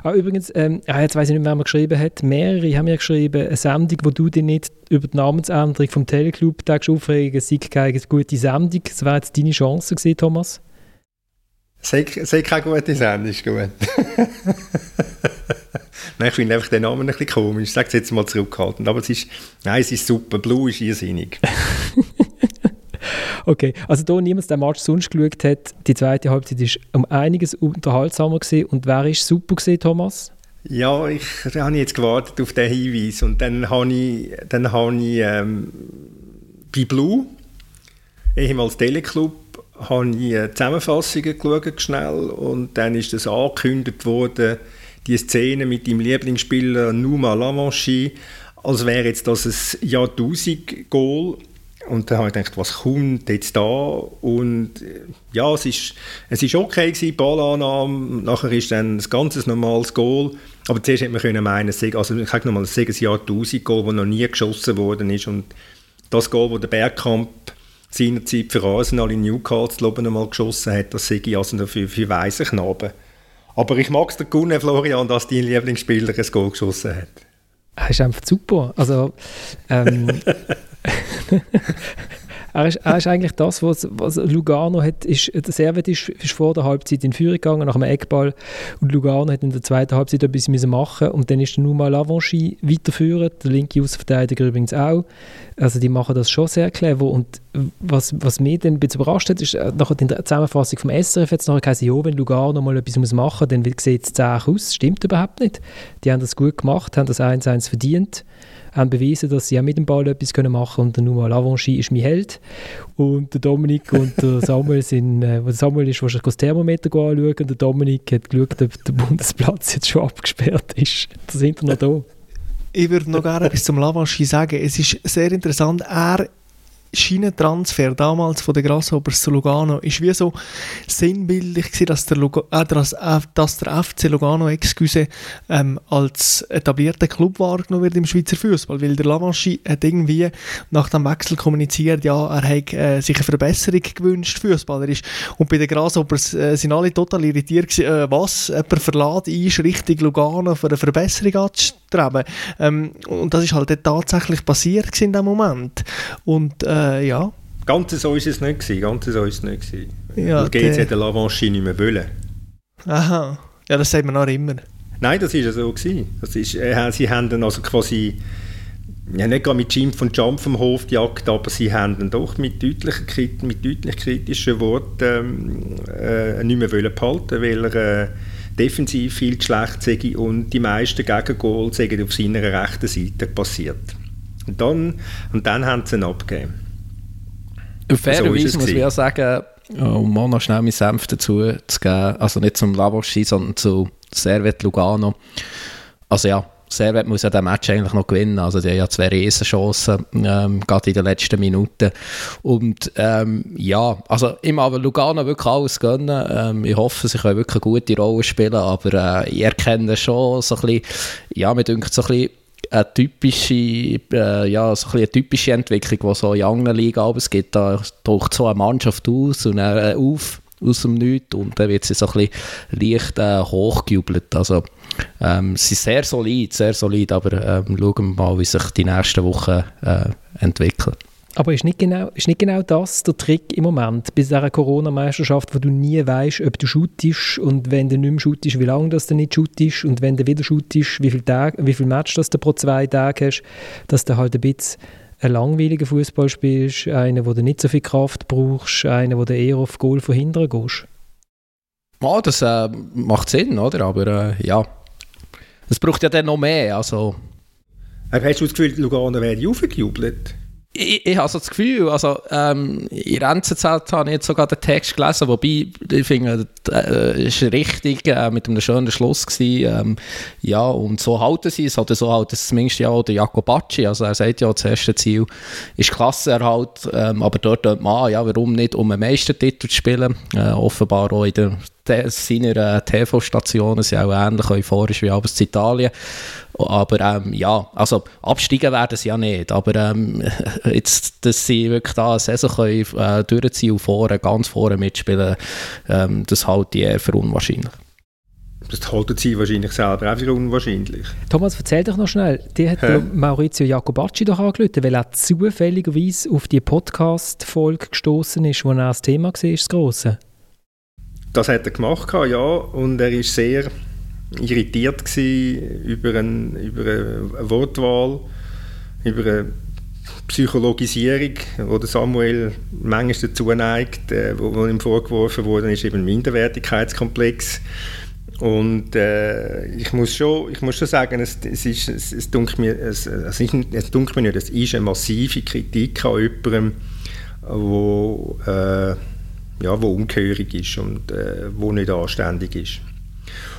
Ah, übrigens, ähm, ah, jetzt weiß ich nicht, wer mir geschrieben hat. Mehrere haben mir geschrieben, eine Sendung, wo du dich nicht über die Namensänderung vom Teleclub aufregen sei keine gute Sendung. Das wäre jetzt deine Chance gewesen, Thomas. Sei, sei keine gute Sendung, ist gut. nein, ich finde einfach den Namen ein bisschen komisch. Ich sage es jetzt mal zurückhaltend. Aber es ist, nein, es ist super. Blue ist irrsinnig. okay, also da niemand den Match sonst geschaut hat, die zweite Halbzeit war um einiges unterhaltsamer gewesen. Und wer ist super gewesen, Thomas? Ja, ich habe jetzt gewartet auf den Hinweis und dann habe ich, dann habe ich ähm, bei Blue, ehemals Teleclub, habe ich Zusammenfassungen geschaut schnell und dann ist das angekündigt worden, die Szene mit dem Lieblingsspieler Numa Lavanchi, als wäre jetzt das ein Jahrtausend-Goal und dann habe ich gedacht, was kommt jetzt da? Und äh, ja, es ist, es ist okay gewesen, Ballannahme, nachher ist dann ein ganz normales Goal. Aber zuerst hätte man können meinen, also ich sage nochmal, es ein Jahrtausend-Goal, das noch nie geschossen worden ist. Und das Goal, das der Bergkamp seinerzeit für Arsenal in Newcastle oben einmal geschossen hat, das ich also für, für weise Knaben. Aber ich mag es der Gunnar Florian, dass dein Lieblingsspieler ein Goal geschossen hat. Das ist einfach super. Also, ähm, er, ist, er ist eigentlich das, was, was Lugano hat, ist, der Servet ist, ist vor der Halbzeit in Führung gegangen, nach einem Eckball und Lugano hat in der zweiten Halbzeit etwas müssen machen und dann ist der Numa Lavanchi weiterführend, der linke Außenverteidiger übrigens auch. Also die machen das schon sehr clever und was, was mich dann ein bisschen überrascht hat, ist äh, nach der Zusammenfassung vom SRF jetzt nachher gesagt, ja, wenn Lugano mal etwas muss machen muss, dann sieht es zäh aus. Stimmt überhaupt nicht. Die haben das gut gemacht, haben das 1-1 verdient haben bewiesen, dass sie auch mit dem Ball etwas machen können. Und der Numa Lavanchi ist mein Held. Und der Dominik und der Samuel sind, äh, der Samuel ist wahrscheinlich das Thermometer anschauen und der Dominik hat geschaut, ob der Bundesplatz jetzt schon abgesperrt ist. Da sind wir noch da. Ich würde noch gerne etwas zum Lavanchi sagen. Es ist sehr interessant. Er Schienentransfer damals von den Grasshoppers zu Lugano ist wie so sinnbildlich gewesen, dass der, Luga, äh, dass, äh, dass der FC Lugano excuse, ähm, als etablierter Club wahrgenommen wird im Schweizer Fußball, weil der Lavanchi hat irgendwie nach dem Wechsel kommuniziert, ja, er hat äh, sich eine Verbesserung gewünscht, Fußballer ist. Und bei den Grasshoppers äh, sind alle total irritiert gewesen, äh, was, jemand verlässt ist Richtung Lugano für eine Verbesserung anzustreben. Ähm, und das ist halt tatsächlich passiert in dem Moment. Und äh, ja. Ganz so ist es nicht gewesen, ganz so ist es nicht gewesen. Ja, Und GC hat den Lavanchi nicht mehr wollen. Aha, ja, das sagt man auch immer. Nein, das war ja so. Gewesen. Das ist, äh, sie haben dann also quasi, ja nicht gerade mit Jim von Jump vom Hof gejagt, aber sie haben dann doch mit deutlich, mit deutlich kritischen Worten ähm, äh, nicht mehr wollen behalten, weil er äh, defensiv viel zu schlecht sei und die meisten Gegengol sind auf seiner rechten Seite passiert. Und dann, und dann haben sie ihn abgegeben. Fairerweise so muss ich ja sagen, um auch noch schnell meinen Senf dazu zu geben, also nicht zum Lavoschi, sondern zu Servet Lugano. Also ja, Servet muss ja den Match eigentlich noch gewinnen. Also die haben ja zwei Riesenchancen, ähm, gerade in den letzten Minuten. Und ähm, ja, also ich mag Lugano wirklich alles gönnen. Ähm, ich hoffe, sie können wirklich eine gute Rolle spielen, aber äh, ich erkenne schon so ein bisschen, ja, mir denkt so ein bisschen, eine typische, äh, ja, so ein eine typische Entwicklung, die so in anderen Ligen aber es gibt. Da taucht so eine Mannschaft aus und dann, äh, auf aus dem Nichts und dann wird sie so ein bisschen leicht äh, hochgejubelt. Also ähm, sie sind sehr solid, sehr solid, aber ähm, schauen wir mal, wie sich die nächsten Wochen äh, entwickeln. Aber ist nicht, genau, ist nicht genau das der Trick im Moment bei dieser Corona-Meisterschaft, wo du nie weißt, ob du shootest und wenn du nicht mehr shootest, wie lange das du nicht shootest und wenn du wieder shootest, wie viele, Tage, wie viele Matches das du pro zwei Tage hast, dass du halt ein bisschen einen langweiligen Fußball spielst, einen, wo du nicht so viel Kraft brauchst, einen, wo du eher auf Goal verhindern gehst. Ja, das äh, macht Sinn, oder? Aber äh, ja, es braucht ja dann noch mehr. Also. Aber hast du das Gefühl, Lugano wäre aufgejubelt? ich, ich habe so das Gefühl, also ähm, in NZZ habe ich jetzt sogar den Text gelesen, wobei ich finde, äh, ist richtig äh, mit einem schönen Schluss gewesen, ähm, ja, und so halten sie es, oder so halten es zumindest ja auch der Jacobacci, also er sagt ja, das erste Ziel ist Klassenerhalt, ähm, aber dort dort man, ja, warum nicht um einen Meistertitel zu spielen, äh, offenbar auch in der seiner äh, TV-Stationen sind auch ähnlich euphorisch wie abends in Italien. Aber ähm, ja, also absteigen werden sie ja nicht. Aber ähm, jetzt, dass sie wirklich da eine Saison können, äh, durchziehen und vorne, ganz vorne mitspielen, ähm, das halte ich eher für unwahrscheinlich. das halten sie wahrscheinlich selber auch für unwahrscheinlich. Thomas, erzähl doch noch schnell, dir hat Hä? Maurizio Jacobacci doch angerufen, weil er zufälligerweise auf die Podcast-Folge gestoßen ist, wo er das Thema war, das Grosse. Das hat er gemacht, ja, und er ist sehr irritiert über, ein, über eine Wortwahl, über eine Psychologisierung, der Samuel manchmal dazu neigt, äh, wo, wo ihm vorgeworfen wurde, ist eben Minderwertigkeitskomplex. Und äh, ich, muss schon, ich muss schon sagen, es, es, ist, es, es, mir, es, es, ist, es mir nicht, es ist eine massive Kritik an jemandem, wo, äh, ja, wo ungehörig ist und äh, wo nicht anständig ist.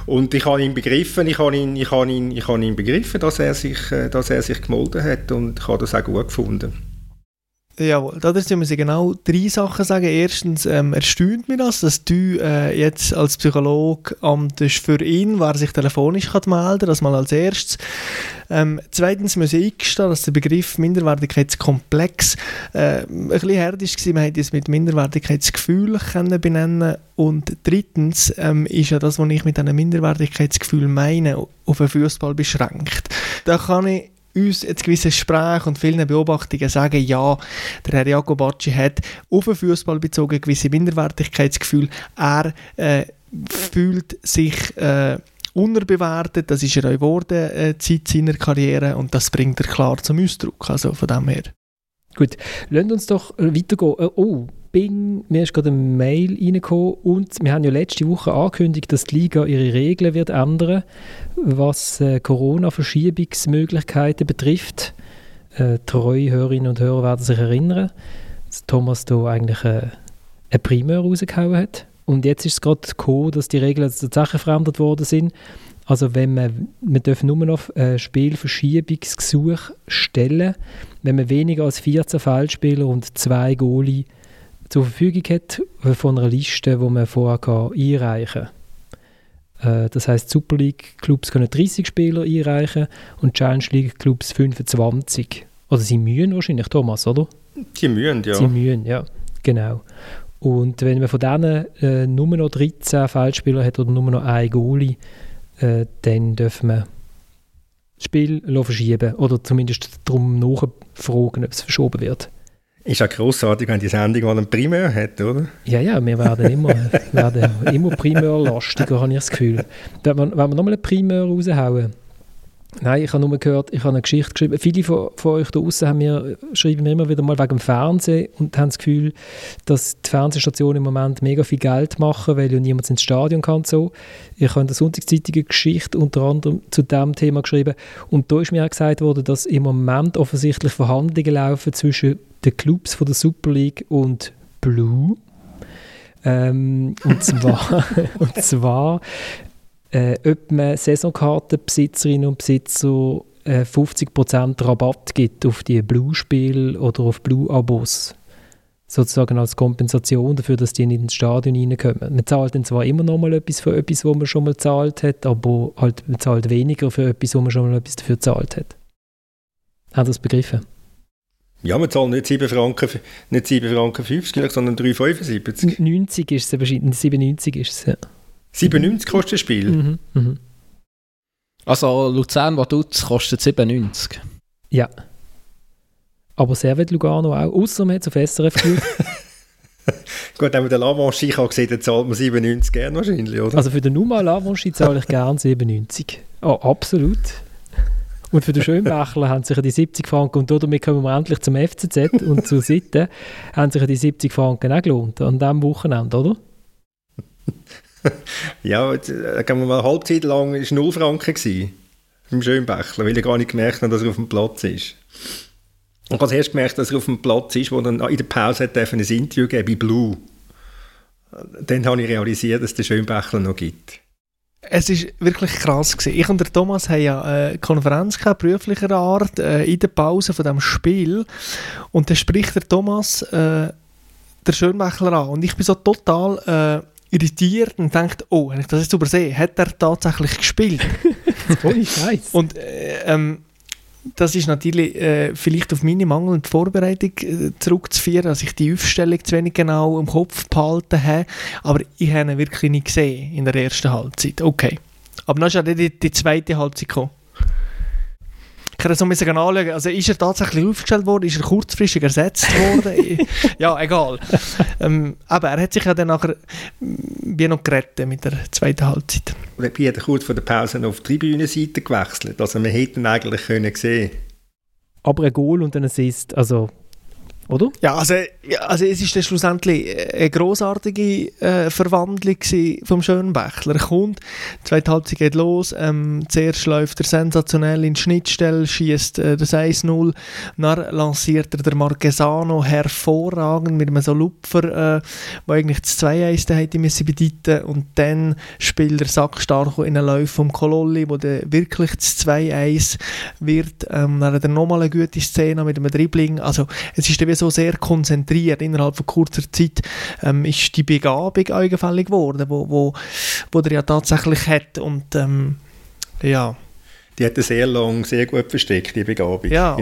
Und ich habe ihn begriffen, ich habe ihn, ich habe ihn, ich habe ihn begriffen, dass er sich, äh, dass er sich gemolden hat und ich habe das auch gut gefunden. Jawohl, dazu müssen wir genau drei Sachen sagen. Erstens ähm, erstaunt mich das, dass du äh, jetzt als Psychologe amtest für ihn, wer sich telefonisch kann melden das mal als erstes. Ähm, zweitens muss ich eingestehen, dass der Begriff Minderwertigkeitskomplex äh, ein bisschen hart war. Man hätte es mit Minderwertigkeitsgefühl können benennen Und drittens ähm, ist ja das, was ich mit einem Minderwertigkeitsgefühl meine, auf den Fußball beschränkt. Da kann ich uns jetzt gewisse Gespräche und vielen Beobachtungen sagen, ja, der Herr Jacobacci hat auf den Fußball bezogen gewisse Minderwertigkeitsgefühl. Er äh, fühlt sich äh, unterbewertet, das ist er auch geworden, äh, Zeit seiner Karriere und das bringt er klar zum Ausdruck, also von dem her. Gut, lasst uns doch weitergehen. Äh, oh, Bing, mir ist gerade eine Mail reingekommen und wir haben ja letzte Woche angekündigt, dass die Liga ihre Regeln wird ändern, was äh, Corona-Verschiebungsmöglichkeiten betrifft. Äh, treue Hörerinnen und Hörer werden sich erinnern, dass Thomas da eigentlich äh, eine Primär rausgehauen hat. Und jetzt ist es gerade gekommen, dass die Regeln tatsächlich verändert worden sind. Also wenn man, man darf nur noch äh, Spielverschiebungsgesuch stellen, wenn man weniger als 14 Feldspieler und zwei Goalie zur Verfügung hat von einer Liste, die man vorher kann einreichen kann. Äh, das heißt, Super League Clubs können 30 Spieler einreichen und Challenge League Clubs 25. Oder sie mühen wahrscheinlich, Thomas, oder? Sie mühen, ja. Sie mühen, ja, genau. Und wenn man von denen äh, nur noch 13 Feldspieler hat oder nur noch ein Goalie, äh, dann dürfen wir das Spiel verschieben oder zumindest darum nachfragen, ob es verschoben wird. Ist auch grossartig, wenn die Sendung mal einen Primär hat, oder? Ja, ja, wir werden immer, werden immer primärlastiger, habe ich das Gefühl. Wenn wir, nochmal einen Primär raushauen, Nein, ich habe nur gehört, ich habe eine Geschichte geschrieben. Viele von, von euch da draußen haben mir, schreiben mir immer wieder mal wegen dem Fernsehen und haben das Gefühl, dass die Fernsehstationen im Moment mega viel Geld machen, weil ja niemand ins Stadion kann. So. Ich habe in der Sonntagszeitung Geschichte unter anderem zu diesem Thema geschrieben und da ist mir auch gesagt worden, dass im Moment offensichtlich Verhandlungen laufen zwischen den Clubs von der Super League und Blue. Ähm, und zwar, und zwar äh, ob man Saisonkartenbesitzerinnen und Besitzer äh, 50% Rabatt gibt auf die Blue-Spiele oder auf Blue-Abos. Sozusagen als Kompensation dafür, dass die nicht ins Stadion reinkommen. Man zahlt dann zwar immer noch mal etwas für etwas, was man schon mal gezahlt hat, aber halt, man zahlt weniger für etwas, wo man schon mal etwas dafür gezahlt hat. Hat das begriffen? Ja, man zahlt nicht 7 Franken, nicht 7 Franken 50, sondern 3,75. 90 ist es wahrscheinlich, 97 ist es, ja. 97 kostet das Spiel? Mhm, mhm. Also Luzern Vaduz kostet 97. Ja. Aber Servet Lugano auch, außer man hat auf SRF geschaut. Gut, wenn man den Lavanchi gesehen dann zahlt man 97 gerne wahrscheinlich, oder? Also für den Numa Lavanchi zahle ich gerne 97. Oh, absolut. Und für den Schönbächler haben sich die 70 Franken, und damit kommen wir endlich zum FCZ und zur Seite, haben sich die 70 Franken auch gelohnt an diesem Wochenende, oder? ja, jetzt, äh, gehen wir mal eine Halbzeit lang war 0 Franken gewesen, im Schönbächler, weil ich gar nicht gemerkt habe, dass er auf dem Platz ist. Und ich habe erst gemerkt, dass er auf dem Platz ist, wo dann in der Pause hat ein Interview geben bei Blue. Dann habe ich realisiert, dass es den Schönbächler noch gibt. Es ist wirklich krass gewesen. Ich und der Thomas haben ja eine Konferenz gehabt, beruflicher Art, äh, in der Pause von dem Spiel. Und dann spricht der Thomas äh, der Schönbächler an. Und ich bin so total äh, irritiert und denkt, oh, habe ich das jetzt übersehen? Hat er tatsächlich gespielt? Ohne Scheiß. Und äh, ähm, das ist natürlich äh, vielleicht auf meine mangelnde Vorbereitung äh, zurückzuführen, dass ich die Aufstellung zu wenig genau im Kopf behalten habe. Aber ich habe ihn wirklich nicht gesehen in der ersten Halbzeit. Okay. Aber dann ist ja die, die zweite Halbzeit gekommen. Ich noch ein anschauen. Also ist er tatsächlich aufgestellt worden? Ist er kurzfristig ersetzt worden? ja, egal. ähm, aber er hat sich ja dann nachher wie noch gerettet mit der zweiten Halbzeit. Wie hat er kurz vor der Pause auf die Tribünenseite gewechselt? Also wir hätten eigentlich können sehen. Aber ein Goal und ein Assist, also oder? Ja, also, ja, also es ist dann schlussendlich eine grossartige äh, Verwandlung vom Schönbächler. Er kommt, zweite Halbzeit geht los, ähm, zuerst läuft er sensationell in die Schnittstelle, schießt äh, das 1-0, dann lanciert er der Marquesano hervorragend mit einem so Lupfer, äh, wo eigentlich das 2-1 hätte müssen und dann spielt er sackstark in einen Lauf vom Kololli, wo dann wirklich das 2-1 wird. Ähm, dann hat er nochmal eine gute Szene mit einem Dribbling, also es ist dann wie so sehr konzentriert innerhalb von kurzer Zeit, ähm, ist die Begabung augenfällig geworden, wo, wo, wo der ja tatsächlich hat und ähm, ja. Die hat er sehr lang sehr gut versteckt, die Begabung. Ja.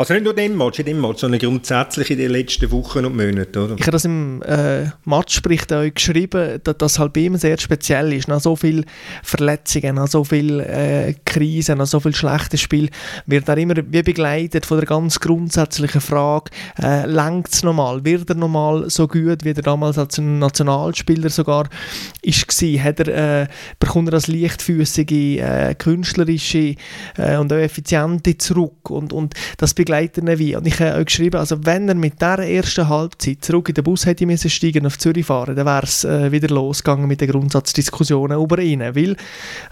Also nicht nur dem Match, in dem Match, sondern grundsätzlich in den letzten Wochen und Monaten, oder? Ich habe das im äh, Matchbericht auch geschrieben, dass das halt bei ihm sehr speziell ist. Nach so vielen Verletzungen, nach so vielen äh, Krisen, nach so viel schlechtes Spiel wird er immer wie begleitet von der ganz grundsätzlichen Frage, äh, längt es nochmal? Wird er nochmal so gut, wie er damals als Nationalspieler sogar war? Hat er, äh, bekommt er das leichtfüßige, äh, künstlerische äh, und auch effiziente zurück? Und, und das begleiten wie. Und ich habe auch geschrieben, also wenn er mit der ersten Halbzeit zurück in den Bus hätte müssen steigen auf Zürich fahren, dann wäre es äh, wieder losgegangen mit den Grundsatzdiskussionen über ihn, weil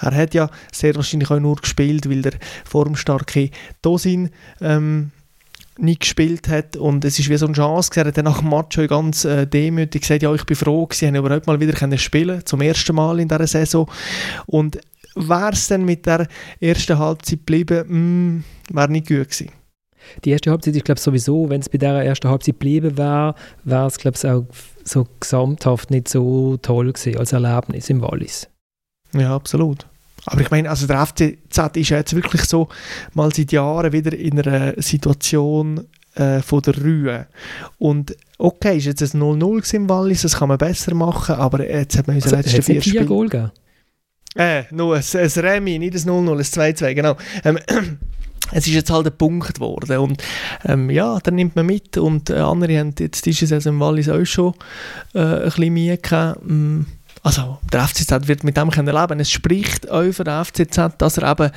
er hat ja sehr wahrscheinlich auch nur gespielt, weil der formstarke Dosin ähm, nicht gespielt hat. Und es ist wie so eine Chance er hat nach dem Match ganz äh, demütig gesagt, ja, ich bin froh gewesen, ich überhaupt mal wieder können spielen zum ersten Mal in dieser Saison. Und wäre es dann mit der ersten Halbzeit geblieben, mm, wäre nicht gut gewesen. Die erste Halbzeit, ich glaube sowieso, wenn es bei der ersten Halbzeit geblieben wäre, wäre es glaube ich auch so gesamthaft nicht so toll gewesen als Erlebnis im Wallis. Ja, absolut. Aber ich meine, also der FCZ ist ja jetzt wirklich so mal seit Jahren wieder in einer Situation äh, von der Ruhe. Und okay, ist jetzt ein 0-0 im Wallis, das kann man besser machen, aber jetzt hat man unsere also, letzten vier Spiele... Goal gegeben? Äh, nur ein, ein Remi, nicht ein 0-0, ein 2-2, genau. Ähm, es ist jetzt halt ein Punkt geworden und ähm, ja, dann nimmt man mit und äh, andere haben jetzt diese Saison im Wallis auch schon äh, ein bisschen Mühe gehabt. Mm, also der FCZ wird mit dem können leben. Es spricht auch für den FCZ, dass er eben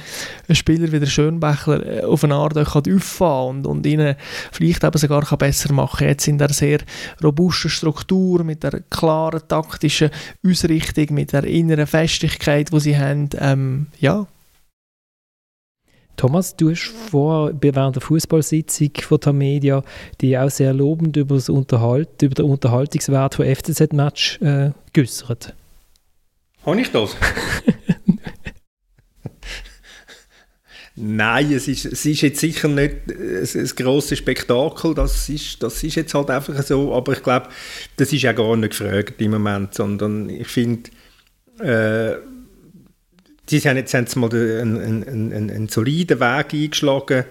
einen Spieler wie der Schönbächler äh, auf eine Art auch auffahren und, und ihnen vielleicht eben sogar kann besser machen Jetzt in der sehr robusten Struktur, mit der klaren taktischen Ausrichtung, mit der inneren Festigkeit, die sie haben, ähm, ja, Thomas, du hast vor, während der Fußballsitzung von der Media die auch sehr lobend über, das Unterhalt, über den Unterhaltungswert von FCZ-Match äh, geäußert. Habe ich das? Nein, es ist, es ist jetzt sicher nicht ein, ein grosses Spektakel, das ist, das ist jetzt halt einfach so, aber ich glaube, das ist ja gar nicht gefragt im Moment, sondern ich finde, äh, sie haben jetzt, haben jetzt mal einen, einen, einen, einen soliden Weg eingeschlagen.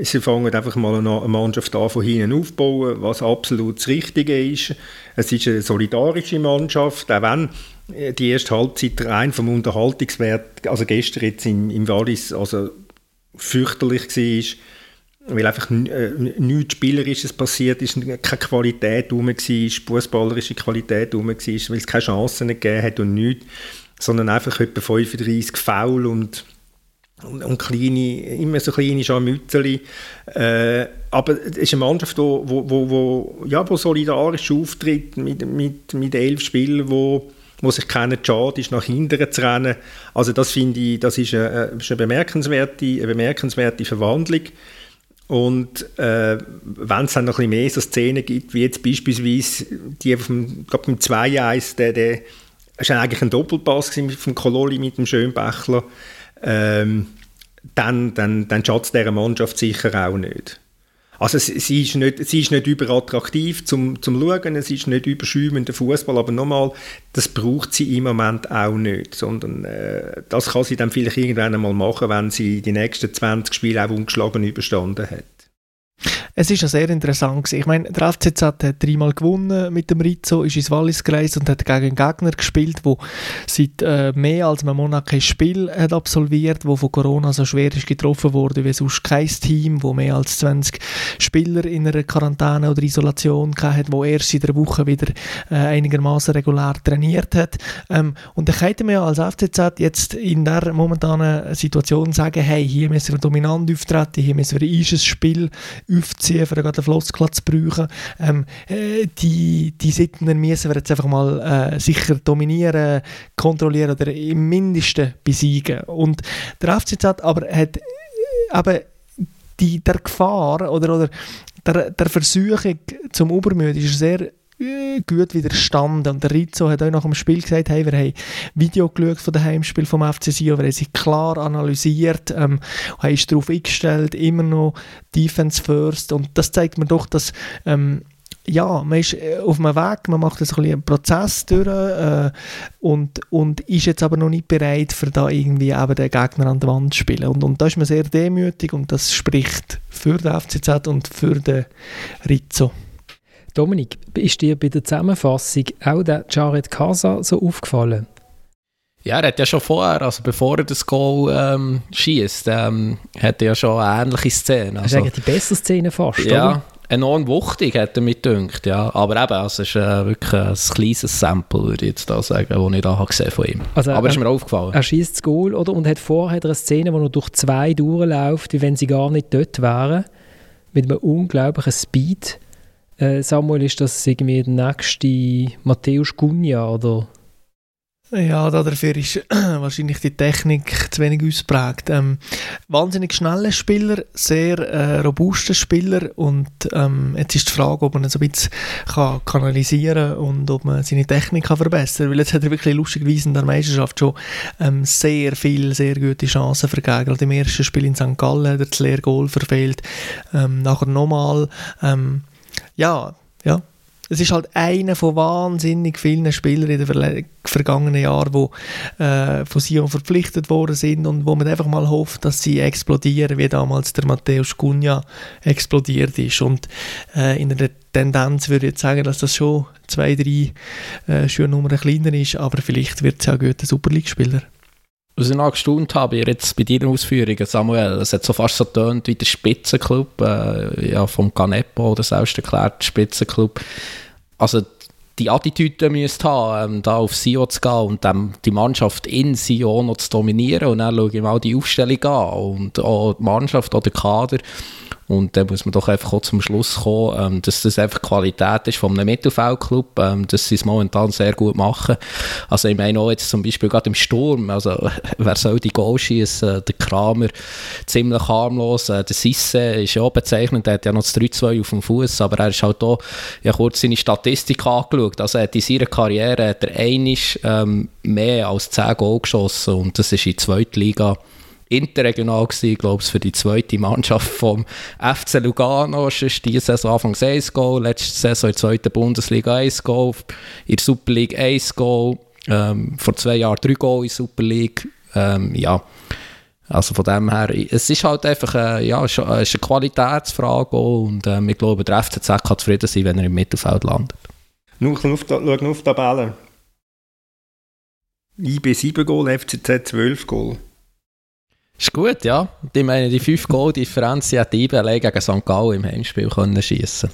Sie fangen einfach mal eine Mannschaft an, von hinten aufbauen, was absolut das Richtige ist. Es ist eine solidarische Mannschaft, auch wenn die erste Halbzeit rein vom Unterhaltungswert, also gestern jetzt im, im Wallis, also fürchterlich war, weil einfach äh, nichts Spielerisches passiert ist, keine Qualität rum war, fußballerische Qualität rum war, weil es keine Chancen gegeben hat und nichts sondern einfach etwa 35 Foul und, und, und kleine, immer so kleine Scharmützel. Äh, aber es ist eine Mannschaft, die wo, wo, wo, ja, wo solidarisch auftritt mit, mit, mit elf Spielern, wo wo sich keiner schade ist, nach hinten zu rennen. Also das finde ich, das ist eine, eine, bemerkenswerte, eine bemerkenswerte Verwandlung. Und äh, wenn es dann noch ein bisschen mehr so Szenen gibt, wie jetzt beispielsweise die vom, glaub, mit 2-1, der, der es war eigentlich ein Doppelpass vom Kololi mit dem Schönbächler. Ähm, dann, dann, dann schadet dieser Mannschaft sicher auch nicht. Also sie ist nicht, sie ist nicht überattraktiv zum, zum Schauen, es ist nicht überschäumender Fußball, aber nochmal, das braucht sie im Moment auch nicht, sondern äh, das kann sie dann vielleicht irgendwann einmal machen, wenn sie die nächsten 20 Spiele auch ungeschlagen überstanden hat. Es ist ja sehr interessant gewesen. Ich meine, der FCZ hat dreimal gewonnen mit dem Rizzo, ist ins Wallis gereist und hat gegen einen Gegner gespielt, der seit äh, mehr als einem Monat kein Spiel hat absolviert, wo von Corona so schwer ist getroffen wurde wie sonst kein Team, wo mehr als 20 Spieler in einer Quarantäne oder Isolation hat, wo erst in der Woche wieder äh, einigermaßen regulär trainiert hat. Ähm, und dann könnte man ja als FCZ jetzt in der momentanen Situation sagen, hey, hier müssen wir dominant auftreten, hier müssen wir ein Spiel aufziehen, für gerade den Flosskla zu brauchen. Ähm, äh, die, die Sitten müssen wir jetzt einfach mal äh, sicher dominieren, kontrollieren oder im Mindesten besiegen. Und der FCZ aber hat äh, eben die, der Gefahr oder, oder der, der Versuchung zum Übermüde ist sehr äh, gut widerstanden. Und der Rizzo hat auch nach dem Spiel gesagt, hey, wir haben Video geschaut von dem Heimspiel vom FC Sion, wir haben sie klar analysiert, ähm, haben uns darauf eingestellt, immer noch Defense first und das zeigt mir doch, dass ähm, ja, man ist äh, auf einem Weg, man macht ein einen Prozess durch äh, und, und ist jetzt aber noch nicht bereit, für da irgendwie eben den Gegner an der Wand zu spielen. Und, und da ist man sehr demütig und das spricht für den FCZ und für den Rizzo. Dominik, ist dir bei der Zusammenfassung auch der Jared Casa so aufgefallen? Ja, er hat ja schon vorher, also bevor er das Goal ähm, schießt, ähm, hat er ja schon eine ähnliche Szene. Also, das ist eigentlich die beste Szene fast, ja, oder? enorm wuchtig, hat er mir gedacht, ja. Aber eben, also es ist äh, wirklich ein kleines Sample, würde ich jetzt da sagen, das ich da gesehen von ihm. Also, Aber er, ist mir aufgefallen. Er schießt das Goal, oder? Und hat vorher eine Szene, wo er durch zwei durchläuft, wie wenn sie gar nicht dort wären. Mit einem unglaublichen Speed. Äh, Samuel, ist das irgendwie der nächste Matthäus Gunja, oder? Ja, dafür ist wahrscheinlich die Technik zu wenig ausprägt. Ähm, wahnsinnig schneller Spieler, sehr äh, robuster Spieler und ähm, jetzt ist die Frage, ob man ihn so ein bisschen kann kanalisieren kann und ob man seine Technik kann verbessern kann, weil jetzt hat er wirklich lustigerweise in der Meisterschaft schon ähm, sehr viele, sehr gute Chancen vergeben. Gerade im ersten Spiel in St. Gallen hat er das Leergoal verfehlt, ähm, nachher nochmal, ähm, ja, ja, es ist halt einer von wahnsinnig vielen Spielern in den vergangenen Jahren, die äh, von Sion verpflichtet worden sind und wo man einfach mal hofft, dass sie explodieren, wie damals der Matthäus Cunha explodiert ist. Und äh, in der Tendenz würde ich jetzt sagen, dass das schon zwei, drei äh, Schuhnummern kleiner ist, aber vielleicht wird es ja ein guter Super League-Spieler. Was ich noch gestaunt habe, jetzt bei deinen Ausführungen, Samuel, es hat so fast so tönt wie der Spitzenclub, äh, ja, vom Canepo oder selbst erklärt Spitzenclub. Also die Attitüde müsste haben, ähm, da auf Sion zu gehen und ähm, die Mannschaft in Sion noch zu dominieren und dann schaue ich mal die Aufstellung an und auch die Mannschaft oder Kader und dann muss man doch einfach auch zum Schluss kommen, ähm, dass das einfach Qualität ist von einem Mittelfeldclub, ähm, dass sie es momentan sehr gut machen. Also ich meine auch jetzt zum Beispiel gerade im Sturm, also wer soll die Goal schießen? Der Kramer ziemlich harmlos, äh, der Sisse ist ja auch bezeichnend, der hat ja noch das 3-2 auf dem Fuß, aber er ist halt auch, ja kurz seine Statistik angeschaut, also er hat in seiner Karriere hat er einisch ähm, mehr als 10 Goal geschossen und das ist in der zweiten Liga interregional gewesen, glaube ich, für die zweite Mannschaft vom FC Lugano. Ist diese Saison Anfang 1 Goal, letzte Saison in der zweiten Bundesliga 1 Goal, in der Super League 1 Goal, ähm, vor zwei Jahren 3 Goal in der Super League. Ähm, ja, also von dem her, es ist halt einfach äh, ja, es ist eine Qualitätsfrage und äh, ich glaube, der FCZ kann zufrieden sein, wenn er im Mittelfeld landet. Nur auf, schau auf die Tabelle. IB 7 Goal, FCZ 12 Goal. Ist gut, ja. Ich meine, die 5 Goal-Differenz hat die IBL gegen St. Gallen im Heimspiel können schiessen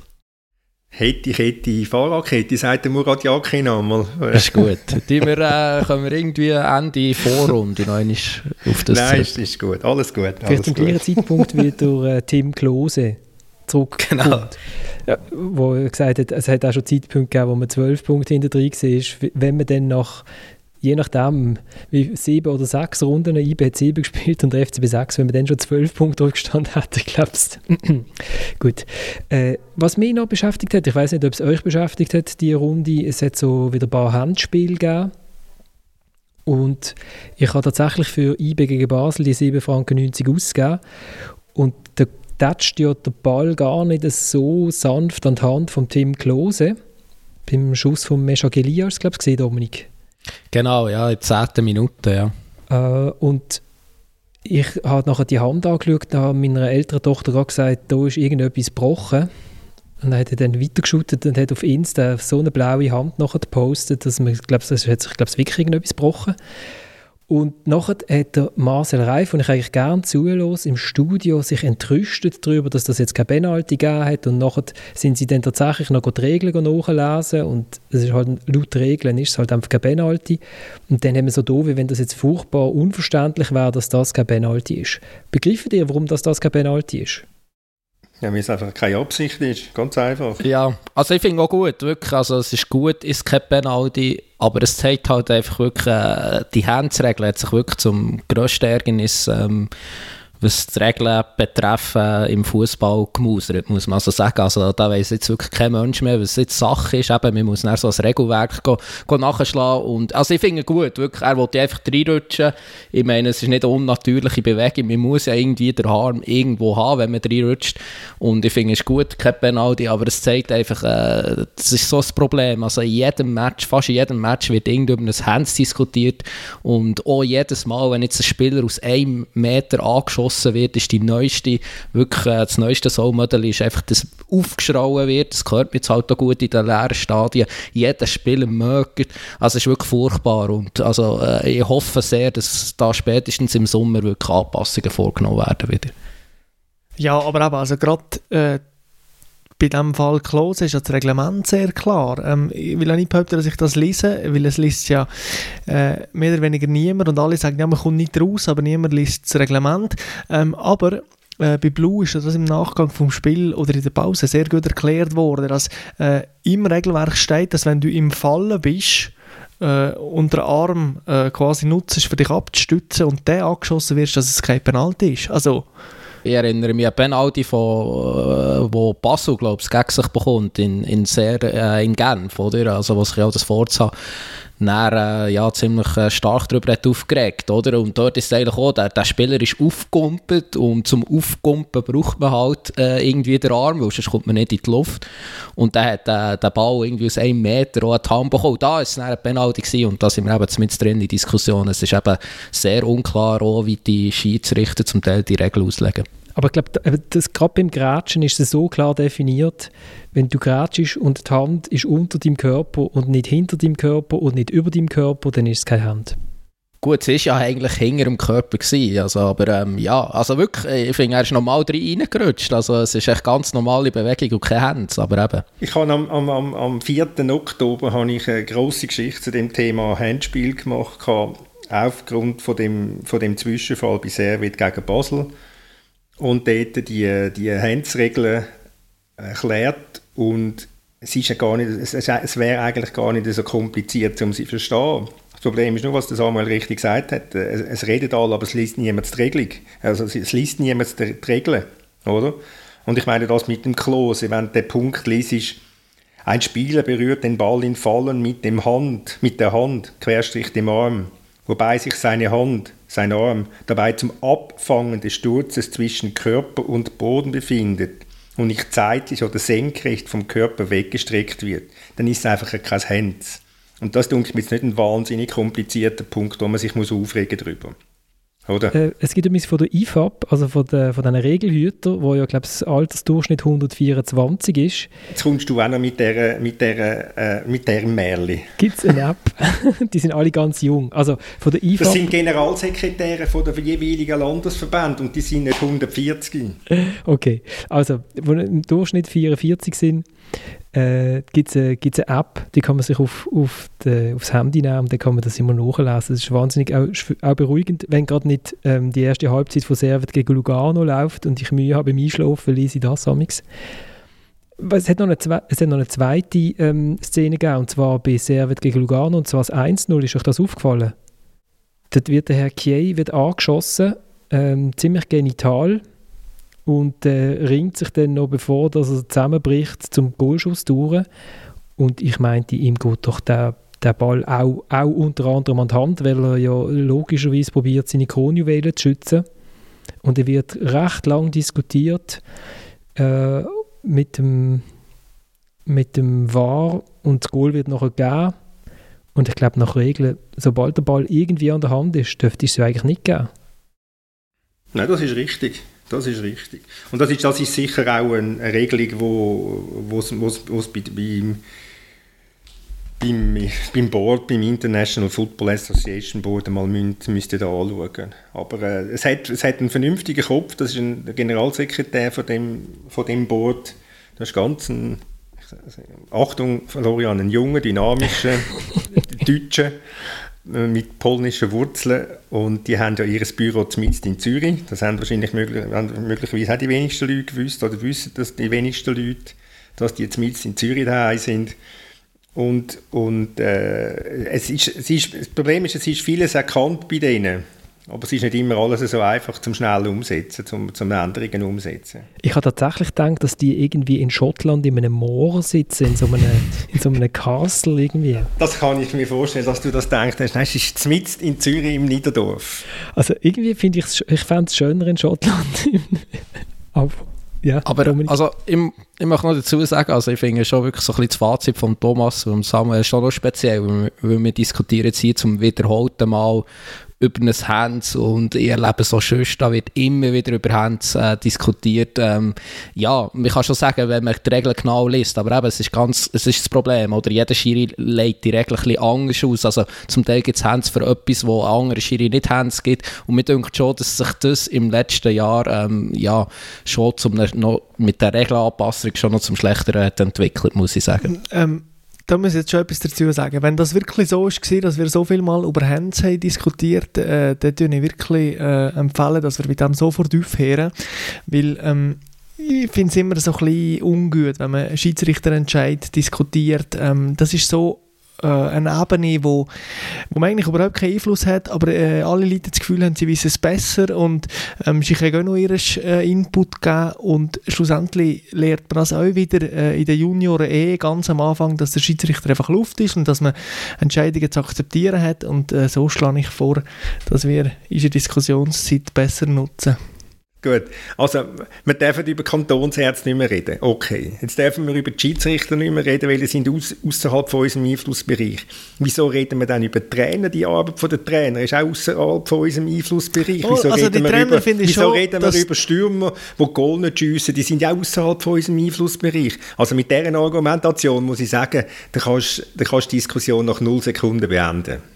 Hätte ich hätte Fahrradkette, sagt der Murat Yakin einmal. Das ist gut. Die wir, äh, können wir irgendwie Ende Vorrunde noch auf das Nein, ist, ist gut. Alles gut. Vielleicht zum gleichen Zeitpunkt wie durch äh, Tim Klose zurück. Genau. Ja, wo er gesagt hat, es hat auch schon Zeitpunkte gegeben, wo man 12 Punkte hinter drin war. Wenn man dann nach je nachdem, wie sieben oder sechs Runden IB hat sieben gespielt und der FCB sechs, wenn man dann schon zwölf Punkte rückstand hätte, glaubst Gut. Äh, was mich noch beschäftigt hat, ich weiß nicht, ob es euch beschäftigt hat, die Runde, es hat so wieder ein paar Handspiele gegeben. Und ich habe tatsächlich für IB gegen Basel die 7,90 Franken ausgegeben. Und da tätscht ja der Ball gar nicht so sanft an die Hand von Tim Klose. Beim Schuss von Mesha Gelias, glaube ich, Dominik. Genau, ja, in 10. Minute, ja. Äh, und ich habe nachher die Hand angeschaut, da hat meiner älteren Tochter gesagt, da ist irgendetwas gebrochen. Und dann hat er dann weitergeschaut und hat auf Insta so eine blaue Hand nachher gepostet, dass man, glaube das hat sich, glaube wirklich irgendetwas gebrochen. Und nachher hat der Marcel Reif, und ich eigentlich gerne zuhöre, im Studio sich entrüstet darüber, dass das jetzt keine Penalty gegeben hat. Und nachher sind sie dann tatsächlich noch die Regeln nachlesen. Und es ist halt, laut Regeln ist es halt einfach keine Penalty. Und dann haben wir so doof, wie wenn das jetzt furchtbar unverständlich wäre, dass das keine Penalty ist. Begreifen ihr, warum das, das keine Penalty ist? Ja, weil es einfach keine Absicht ist, ganz einfach. Ja, also ich finde auch gut, wirklich, also es ist gut, ist kein Penalty, aber es zeigt halt einfach wirklich, äh, die Handsregel hat sich wirklich zum grössten Ärgernis ähm, was die Regeln betreffen im Fußball gemausert, muss man also sagen. Also da weiss jetzt wirklich kein Mensch mehr, was jetzt Sache ist. Eben, man muss dann so ein Regelwerk go, go nachschlagen. Und, also ich finde gut, wirklich, er wollte einfach reinrutschen. Ich meine, es ist nicht eine unnatürliche Bewegung. Man muss ja irgendwie den Arm irgendwo haben, wenn man reinrutscht. Und ich finde es gut, kein Penalty, aber es zeigt einfach, äh, das ist so ein Problem. Also in jedem Match, fast in jedem Match wird irgendwie über ein Hands diskutiert. Und auch jedes Mal, wenn jetzt ein Spieler aus einem Meter angeschossen geschossen wird, ist die neueste, wirklich äh, das neueste Soul-Modell ist einfach, dass aufgeschrauen wird, das gehört mir jetzt halt auch gut in den leeren Stadien, jeder Spieler mögt, also es ist wirklich furchtbar. Und also äh, ich hoffe sehr, dass da spätestens im Sommer wirklich Anpassungen vorgenommen werden wieder. Ja, aber eben, also gerade äh, bei diesem Fall Klose ist das Reglement sehr klar. Ähm, ich will auch nicht behaupten, dass ich das lese, weil es liest ja äh, mehr oder weniger niemand und alle sagen, ja, man kommt nicht raus, aber niemand liest das Reglement. Ähm, aber äh, bei Blue ist das im Nachgang vom Spiel oder in der Pause sehr gut erklärt worden, dass äh, im Regelwerk steht, dass wenn du im Fallen bist, äh, unter Arm äh, quasi nutzt, für dich abzustützen und der angeschossen wird, dass es kein Penalty ist. Also ich erinnere mich an Penalty, von, äh, wo Basel, glaube ich, gegen sich bekommt, in, in, sehr, äh, in Genf, oder? Also, was ich auch das Forza dann, äh, ja, ziemlich äh, stark darüber hat aufgeregt, oder? Und dort ist es eigentlich auch, der, der Spieler ist aufgekumpelt und zum Aufkumpen braucht man halt äh, irgendwie den Arm, weil sonst kommt man nicht in die Luft. Und dann hat äh, der Ball irgendwie aus einem Meter auch die Hand bekommen. Da war es dann ein Penalty gewesen und da sind wir eben mit drin in die Diskussion. Es ist eben sehr unklar auch, wie die Schiedsrichter zum Teil die Regeln auslegen. Aber ich glaube, gerade beim Grätschen ist es so klar definiert, wenn du grätschst und die Hand ist unter deinem Körper und nicht hinter deinem Körper und nicht über deinem Körper, dann ist es keine Hand. Gut, es war ja eigentlich hinter dem Körper, gewesen, also, aber ähm, ja, also wirklich, äh, ich finde, er ist normal reingerutscht, also es ist echt ganz normale Bewegung und keine Hände, aber eben. Ich habe am, am, am 4. Oktober habe ich eine grosse Geschichte zu dem Thema Handspiel gemacht, aufgrund von dem, von dem Zwischenfall bei Servet gegen Basel und dort die, die Handsregeln erklärt und es, ist ja gar nicht, es, es wäre eigentlich gar nicht so kompliziert, um sie zu verstehen. Das Problem ist nur, was der Samuel richtig gesagt hat. Es, es redet alle, aber es liest niemand die Regelung. Also es, es liest niemand die Regeln, oder? Und ich meine das mit dem Klose, wenn der Punkt liest, ein Spieler berührt den Ball in Fallen mit, dem Hand, mit der Hand, querstrich dem Arm, wobei sich seine Hand, sein Arm, dabei zum Abfangen des Sturzes zwischen Körper und Boden befindet und nicht zeitlich oder senkrecht vom Körper weggestreckt wird, dann ist es einfach kein Hands. Und das denke ich mir jetzt nicht ein wahnsinnig komplizierter Punkt, wo man sich muss aufregen darüber. Oder? Äh, es gibt übrigens von der IFAB, also von, der, von diesen Regelhütern, wo ja, glaube ich, das Altersdurchschnitt 124 ist. Jetzt kommst du auch noch mit dieser mit der, äh, mit der Märli. Gibt es eine App? die sind alle ganz jung. Also von der IFAB... Das sind Generalsekretäre von der jeweiligen Landesverbände und die sind nicht 140. Okay, also wo im Durchschnitt 44 sind, äh, gibt es eine, eine App, die kann man sich auf, auf de, aufs Handy nehmen und dann kann man das immer nachlesen. Das ist wahnsinnig auch, auch beruhigend, wenn gerade nicht ähm, die erste Halbzeit von Servet gegen Lugano läuft und ich Mühe habe beim Einschlafen, lese ich das amigs. Es hat noch eine, es hat noch eine zweite ähm, Szene gegeben, und zwar bei Servet gegen Lugano, und zwar das 1-0, ist euch das aufgefallen? Dort wird der Herr Kiei wird angeschossen, ähm, ziemlich genital, und äh, ringt sich dann noch, bevor dass er zusammenbricht, zum Goalschuss durch. Und ich meinte, ihm geht doch der, der Ball auch, auch unter anderem an die Hand, weil er ja logischerweise probiert, seine Kronjuwelen zu schützen. Und er wird recht lang diskutiert äh, mit dem mit dem VAR und das Goal wird nachher gegeben. Und ich glaube, nach Regeln, sobald der Ball irgendwie an der Hand ist, dürfte es es eigentlich nicht geben. Nein, das ist richtig. Das ist richtig. Und das ist, das ist sicher auch eine, Regelung, wo wo es bei, beim, beim, Board, beim International Football Association Board einmal müsst, müsst ihr da anschauen. Aber äh, es, hat, es hat einen vernünftigen Kopf, das ist ein, Generalsekretär von dem, von dem Board. Das ist ganz ein, Achtung, Florian, ein junger, dynamischer Deutscher mit polnischen Wurzeln und die haben ja ihr Büro zumindest in Zürich. Das haben wahrscheinlich möglich, möglicherweise auch die wenigsten Leute gewusst oder wissen das die wenigsten Leute, dass die zumindest in Zürich daheim sind. Und, und äh, es ist, es ist, das Problem ist, es ist vieles erkannt bei denen. Aber es ist nicht immer alles so einfach zum schnell umsetzen, zum, zum Änderungen umsetzen. Ich habe tatsächlich gedacht, dass die irgendwie in Schottland in einem Moor sitzen, in so einem, in so einem Castle irgendwie. Das kann ich mir vorstellen, dass du das denkst. Nein, es ist mitten in Zürich im Niederdorf. Also irgendwie finde ich ich fände es schöner in Schottland. Aber ja, aber also, ich, ich möchte noch dazu sagen, also ich finde schon wirklich so ein bisschen das Fazit von Thomas und Samuel schon noch speziell, weil wir, weil wir diskutieren jetzt hier zum wiederholten Mal über ein Hands und ich erlebe so schön, da wird immer wieder über Hands äh, diskutiert. Ähm, ja, man kann schon sagen, wenn man die Regeln genau liest, aber eben, es ist ganz, es ist das Problem, oder jeder Schiri legt die Regeln ein bisschen anders aus, also zum Teil gibt es Hands für etwas, wo andere Schiri nicht Hands gibt und mir denkt schon, dass sich das im letzten Jahr ähm, ja, schon zum, noch mit der Regelanpassung schon noch zum Schlechteren entwickelt, muss ich sagen. Ähm da muss ich jetzt schon etwas dazu sagen. Wenn das wirklich so war, dass wir so viel mal über Hands haben diskutiert, äh, dann würde ich wirklich äh, empfehlen, dass wir mit dem sofort aufhören. Weil ähm, ich finde es immer so ein bisschen ungut, wenn man Schiedsrichterentscheid diskutiert. Ähm, das ist so äh, eine Ebene, wo, wo man eigentlich überhaupt keinen Einfluss hat, aber äh, alle Leute das Gefühl haben, sie wissen es besser und ähm, sie können auch noch ihren äh, Input geben und schlussendlich lernt man das auch wieder äh, in den Junioren eh ganz am Anfang, dass der Schiedsrichter einfach Luft ist und dass man Entscheidungen zu akzeptieren hat und äh, so schlage ich vor, dass wir in der Diskussionszeit besser nutzen. Gut, also wir dürfen über Kantonsärzte nicht mehr reden. Okay, jetzt dürfen wir über die Schiedsrichter nicht mehr reden, weil sie sind aus, außerhalb von unserem Einflussbereich. Wieso reden wir dann über die Trainer? Die Arbeit der Trainer ist auch außerhalb von unserem Einflussbereich. Oh, wieso also reden, wir über, wieso schon, reden wir über Stürmer, die Goal nicht schiessen? Die sind ja außerhalb von unserem Einflussbereich. Also mit dieser Argumentation muss ich sagen, da kannst du die Diskussion nach null Sekunden beenden.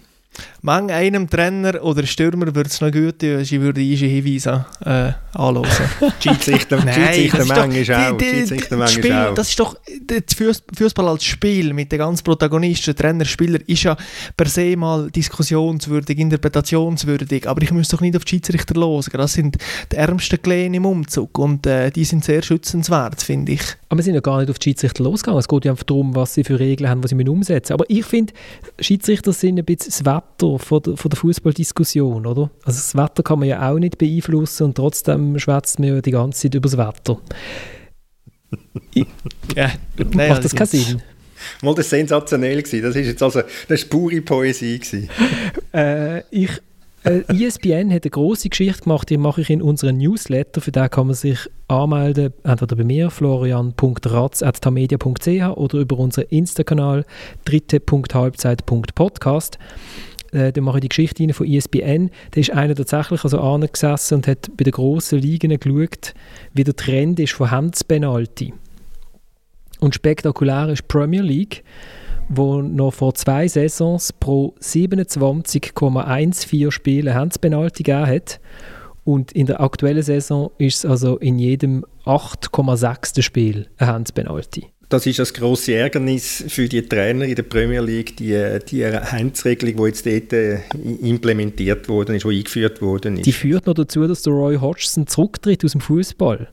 Mang einem Trainer oder Stürmer würde es noch gut tun, ich würde diese Hinweise äh, anschauen. Schiedsrichter, Schiedsrichter manchmal auch. Schiedsrichter. Das ist doch, das Fußball als Spiel mit den ganzen Protagonisten, Trainer, Spieler, ist ja per se mal diskussionswürdig, interpretationswürdig, aber ich muss doch nicht auf die Schiedsrichter los. Das sind die ärmsten Kleinen im Umzug und äh, die sind sehr schützenswert, finde ich. Aber wir sind ja gar nicht auf die Schiedsrichter losgegangen. Es geht ja einfach darum, was sie für Regeln haben, die sie umsetzen müssen. Aber ich finde, Schiedsrichter sind ein bisschen das Wetter von der, von der Fußballdiskussion, oder? Also das Wetter kann man ja auch nicht beeinflussen und trotzdem schwätzt man ja die ganze Zeit über das Wetter. ja, Nein, Macht das keinen Sinn? Mal das sensationell gewesen. Das ist jetzt also, das ist pure Poesie äh, ich äh, ESPN hat eine große Geschichte gemacht, die mache ich in unserem Newsletter. Für den kann man sich anmelden, entweder bei mir, florian.ratz.tamedia.ch oder über unseren Insta-Kanal dritte.halbzeit.podcast. Äh, da mache ich die Geschichte von ESPN. Da ist einer tatsächlich also angesessen und hat bei den grossen Ligen geschaut, wie der Trend ist von Handspenalty. Und spektakulär ist Premier League wo noch vor zwei Saisons pro 27,14 Spiele Handspenalty gegeben hat. Und in der aktuellen Saison ist es also in jedem 8,6. Spiel ein Handspenalty. Das ist das große Ärgernis für die Trainer in der Premier League, die, die Handsregelung, die jetzt dort äh, implementiert worden ist, die eingeführt worden ist. Die führt noch dazu, dass der Roy Hodgson zurücktritt aus dem Fußball.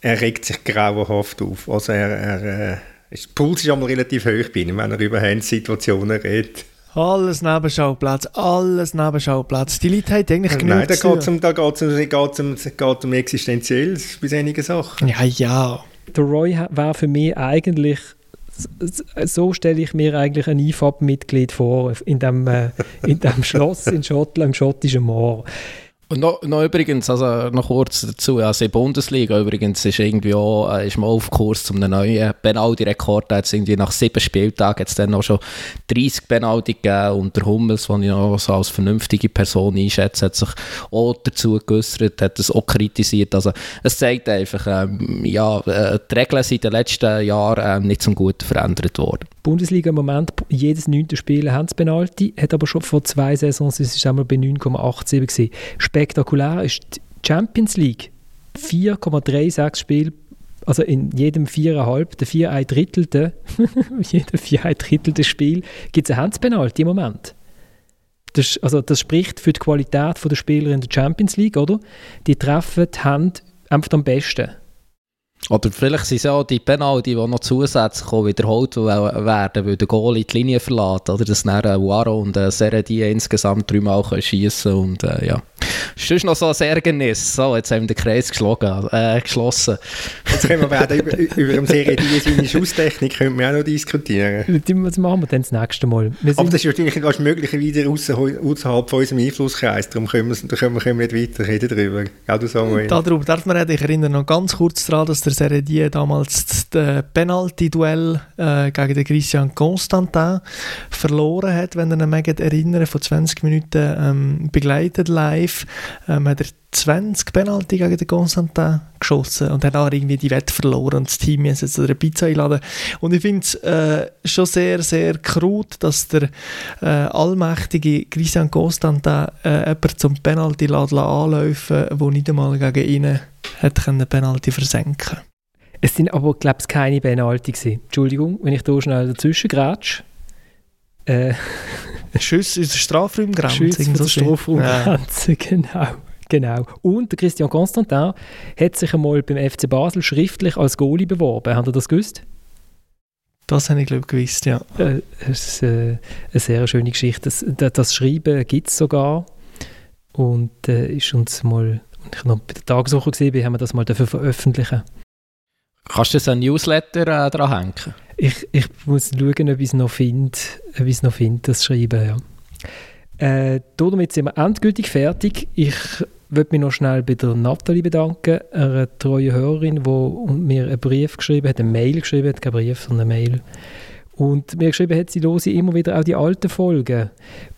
Er regt sich grauenhaft auf. Also er, er, äh, der Puls ist einmal relativ hoch bei ihm, wenn er über Handsituationen redet. Alles Nebenschauplatz, alles Nebenschauplatz. Die Leute haben eigentlich genug Nein, da geht es um, da geht's um, geht's um, geht's um Existenzielles bei einigen Sachen. Ja, ja. Der Roy war für mich eigentlich so stelle ich mir eigentlich ein IFAB-Mitglied vor, in dem, äh, in dem Schloss in Schottland, im schottischen Moor. Und noch, noch, übrigens, also noch kurz dazu, also in der Bundesliga übrigens ist irgendwie auch, äh, ist man auf Kurs zum neuen Penalty-Rekord, jetzt irgendwie nach sieben Spieltagen hat es dann noch schon 30 Penalty gegeben und der Hummels, den ich noch so als vernünftige Person einschätze, hat sich auch dazu geäußert, hat das auch kritisiert, also es zeigt einfach, ähm, ja, äh, die Regeln sind in den letzten Jahren ähm, nicht zum Guten verändert worden. Bundesliga im Moment, jedes neunte Spiel haben sie Penalty, hat aber schon vor zwei Saisons, es ist einmal bei 9,87 gewesen. Spektakulär ist die Champions League. 4,36 Spiele, also in jedem viereinhalb, der vier ein Drittelte, jedem vier ein Drittelte Spiel gibt es eine Handspenalty im Moment. Das, also das spricht für die Qualität der Spieler in der Champions League, oder? Die treffen die Hand einfach am besten. Oder vielleicht sind es auch die Penalty, die noch zusätzlich wiederholt werden, weil der Goalie die Linie verlässt, oder? Dass dann Waro und äh, Seredi insgesamt dreimal schießen und äh, ja. Das ist noch so ein Ärgernis. So, jetzt haben wir den Kreis geschlagen, äh, geschlossen. Jetzt können wir auch über, über den Seredi seine Schusstechnik können wir auch noch diskutieren. Das machen wir dann das nächste Mal. Aber das ist natürlich ganz möglicherweise außerhalb von unserem Einflusskreis, darum können wir, können wir, können nicht weiterreden darüber. Auch du Samuel. Darum darf man ich erinnere noch ganz kurz daran, dass der Seredi damals das Penalty-Duell äh, gegen den Christian Constantin verloren hat, wenn ihr euch erinnern, von 20 Minuten ähm, begleitet live. Ähm, hat er 20 Penalty gegen den Constantin geschossen und hat auch irgendwie die Wette verloren und das Team jetzt zu einer Pizza einladen. Und ich finde es äh, schon sehr, sehr krut, dass der äh, allmächtige Christian Constantin äh, jemanden zum Penalty anläufen der nicht einmal gegen ihn hat können Penalty versenken Es sind aber, glaube ich, keine Penalty gewesen. Entschuldigung, wenn ich hier schnell dazwischen grätsche. Äh, Schüsse in der Strafraumgrenze. Schüsse in der Strafraumgrenze, ja. genau. Genau. Und der Christian Constantin hat sich einmal beim FC Basel schriftlich als Goalie beworben. Habt ihr das gewusst? Das habe ich, glaube ich, gewusst, ja. Äh, das ist äh, eine sehr schöne Geschichte. Das, das Schreiben gibt es sogar. Und äh, ist uns mal, als ich noch bei der Tageswoche war, haben wir das mal dafür veröffentlichen. Kannst du so ein Newsletter äh, dran hängen? Ich, ich muss schauen, ob ich es noch finde, ob ich es noch finde, das Schreiben, ja. Äh, damit sind wir endgültig fertig. Ich würde mich noch schnell bei der Nathalie bedanken, einer treuen Hörerin, die mir einen Brief geschrieben hat, eine Mail geschrieben hat, kein Brief, sondern eine Mail. Und mir geschrieben hat, sie höre immer wieder auch die alten Folgen.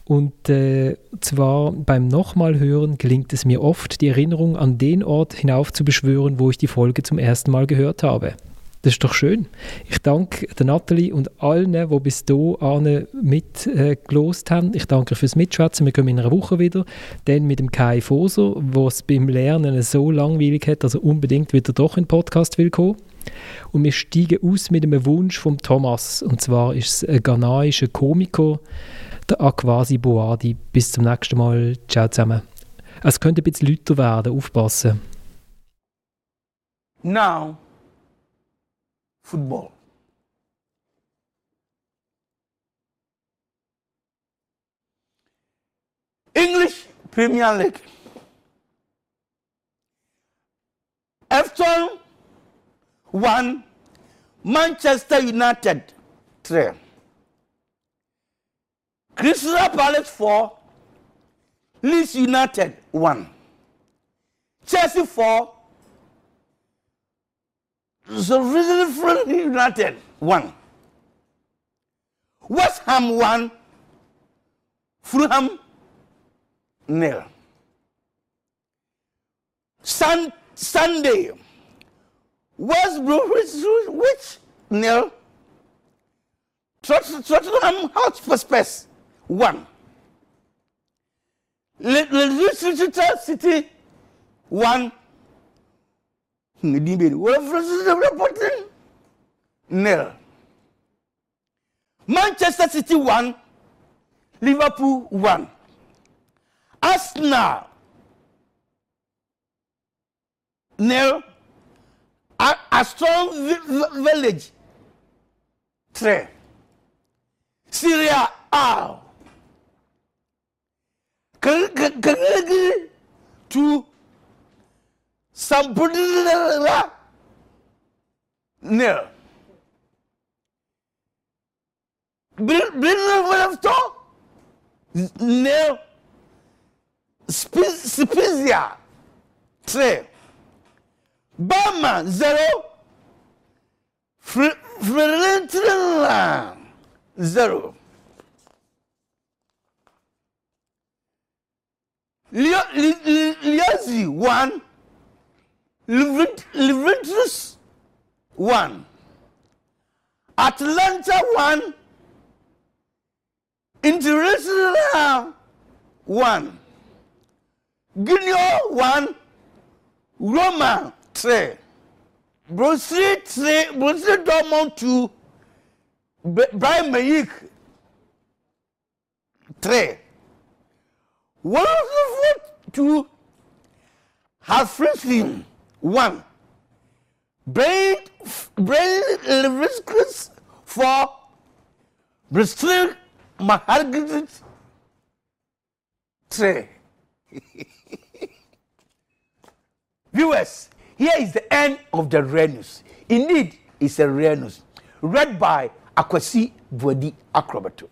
Und äh, zwar beim nochmal hören gelingt es mir oft, die Erinnerung an den Ort hinauf zu beschwören, wo ich die Folge zum ersten Mal gehört habe. Das ist doch schön. Ich danke der Nathalie und allen, die bis hierhin mitgelost äh, haben. Ich danke fürs Mitschwätzen. Wir kommen in einer Woche wieder. Dann mit dem Kai Foser, der es beim Lernen so langweilig hat, dass er unbedingt wieder doch in den Podcast will kommen. Und wir steigen aus mit einem Wunsch von Thomas. Und zwar ist es ein ghanaischer Komiker, der Akwasi Boadi. Bis zum nächsten Mal. Ciao zusammen. Es könnte ein bisschen lauter werden. Aufpassen. Now. Football. English Premier League. Everton 1, Manchester United 3. Crystal Palace 4, Leeds United 1. Chelsea 4, so Friend United one. West Ham one. Fulham nil. Sun, Sunday. West Bromwich which nil. Tottenham Hotspur Spurs one. Leicester City one ngedimbeni reporting nil manchester city one liverpool one arsenal nil a, strong village three syria a two Some no. No. Spezia. Three. Bama. Zero. Fiorentina. Zero. Liazi. One. Liazzi 1. Juventus 1. Atlanta 1. International 1. Guinea 1. Roma 3. Borussia 3. Borussia Dortmund 2. B- Bayern Munich 3. Wolfsburg 2. Halfrissen 1. Brain, Brain Leverkusen 4. Bristol Mahargit 3. Viewers, here is the end of the Red News. Indeed, it's a Red News. Read by Akwasi Buadi Akrobato.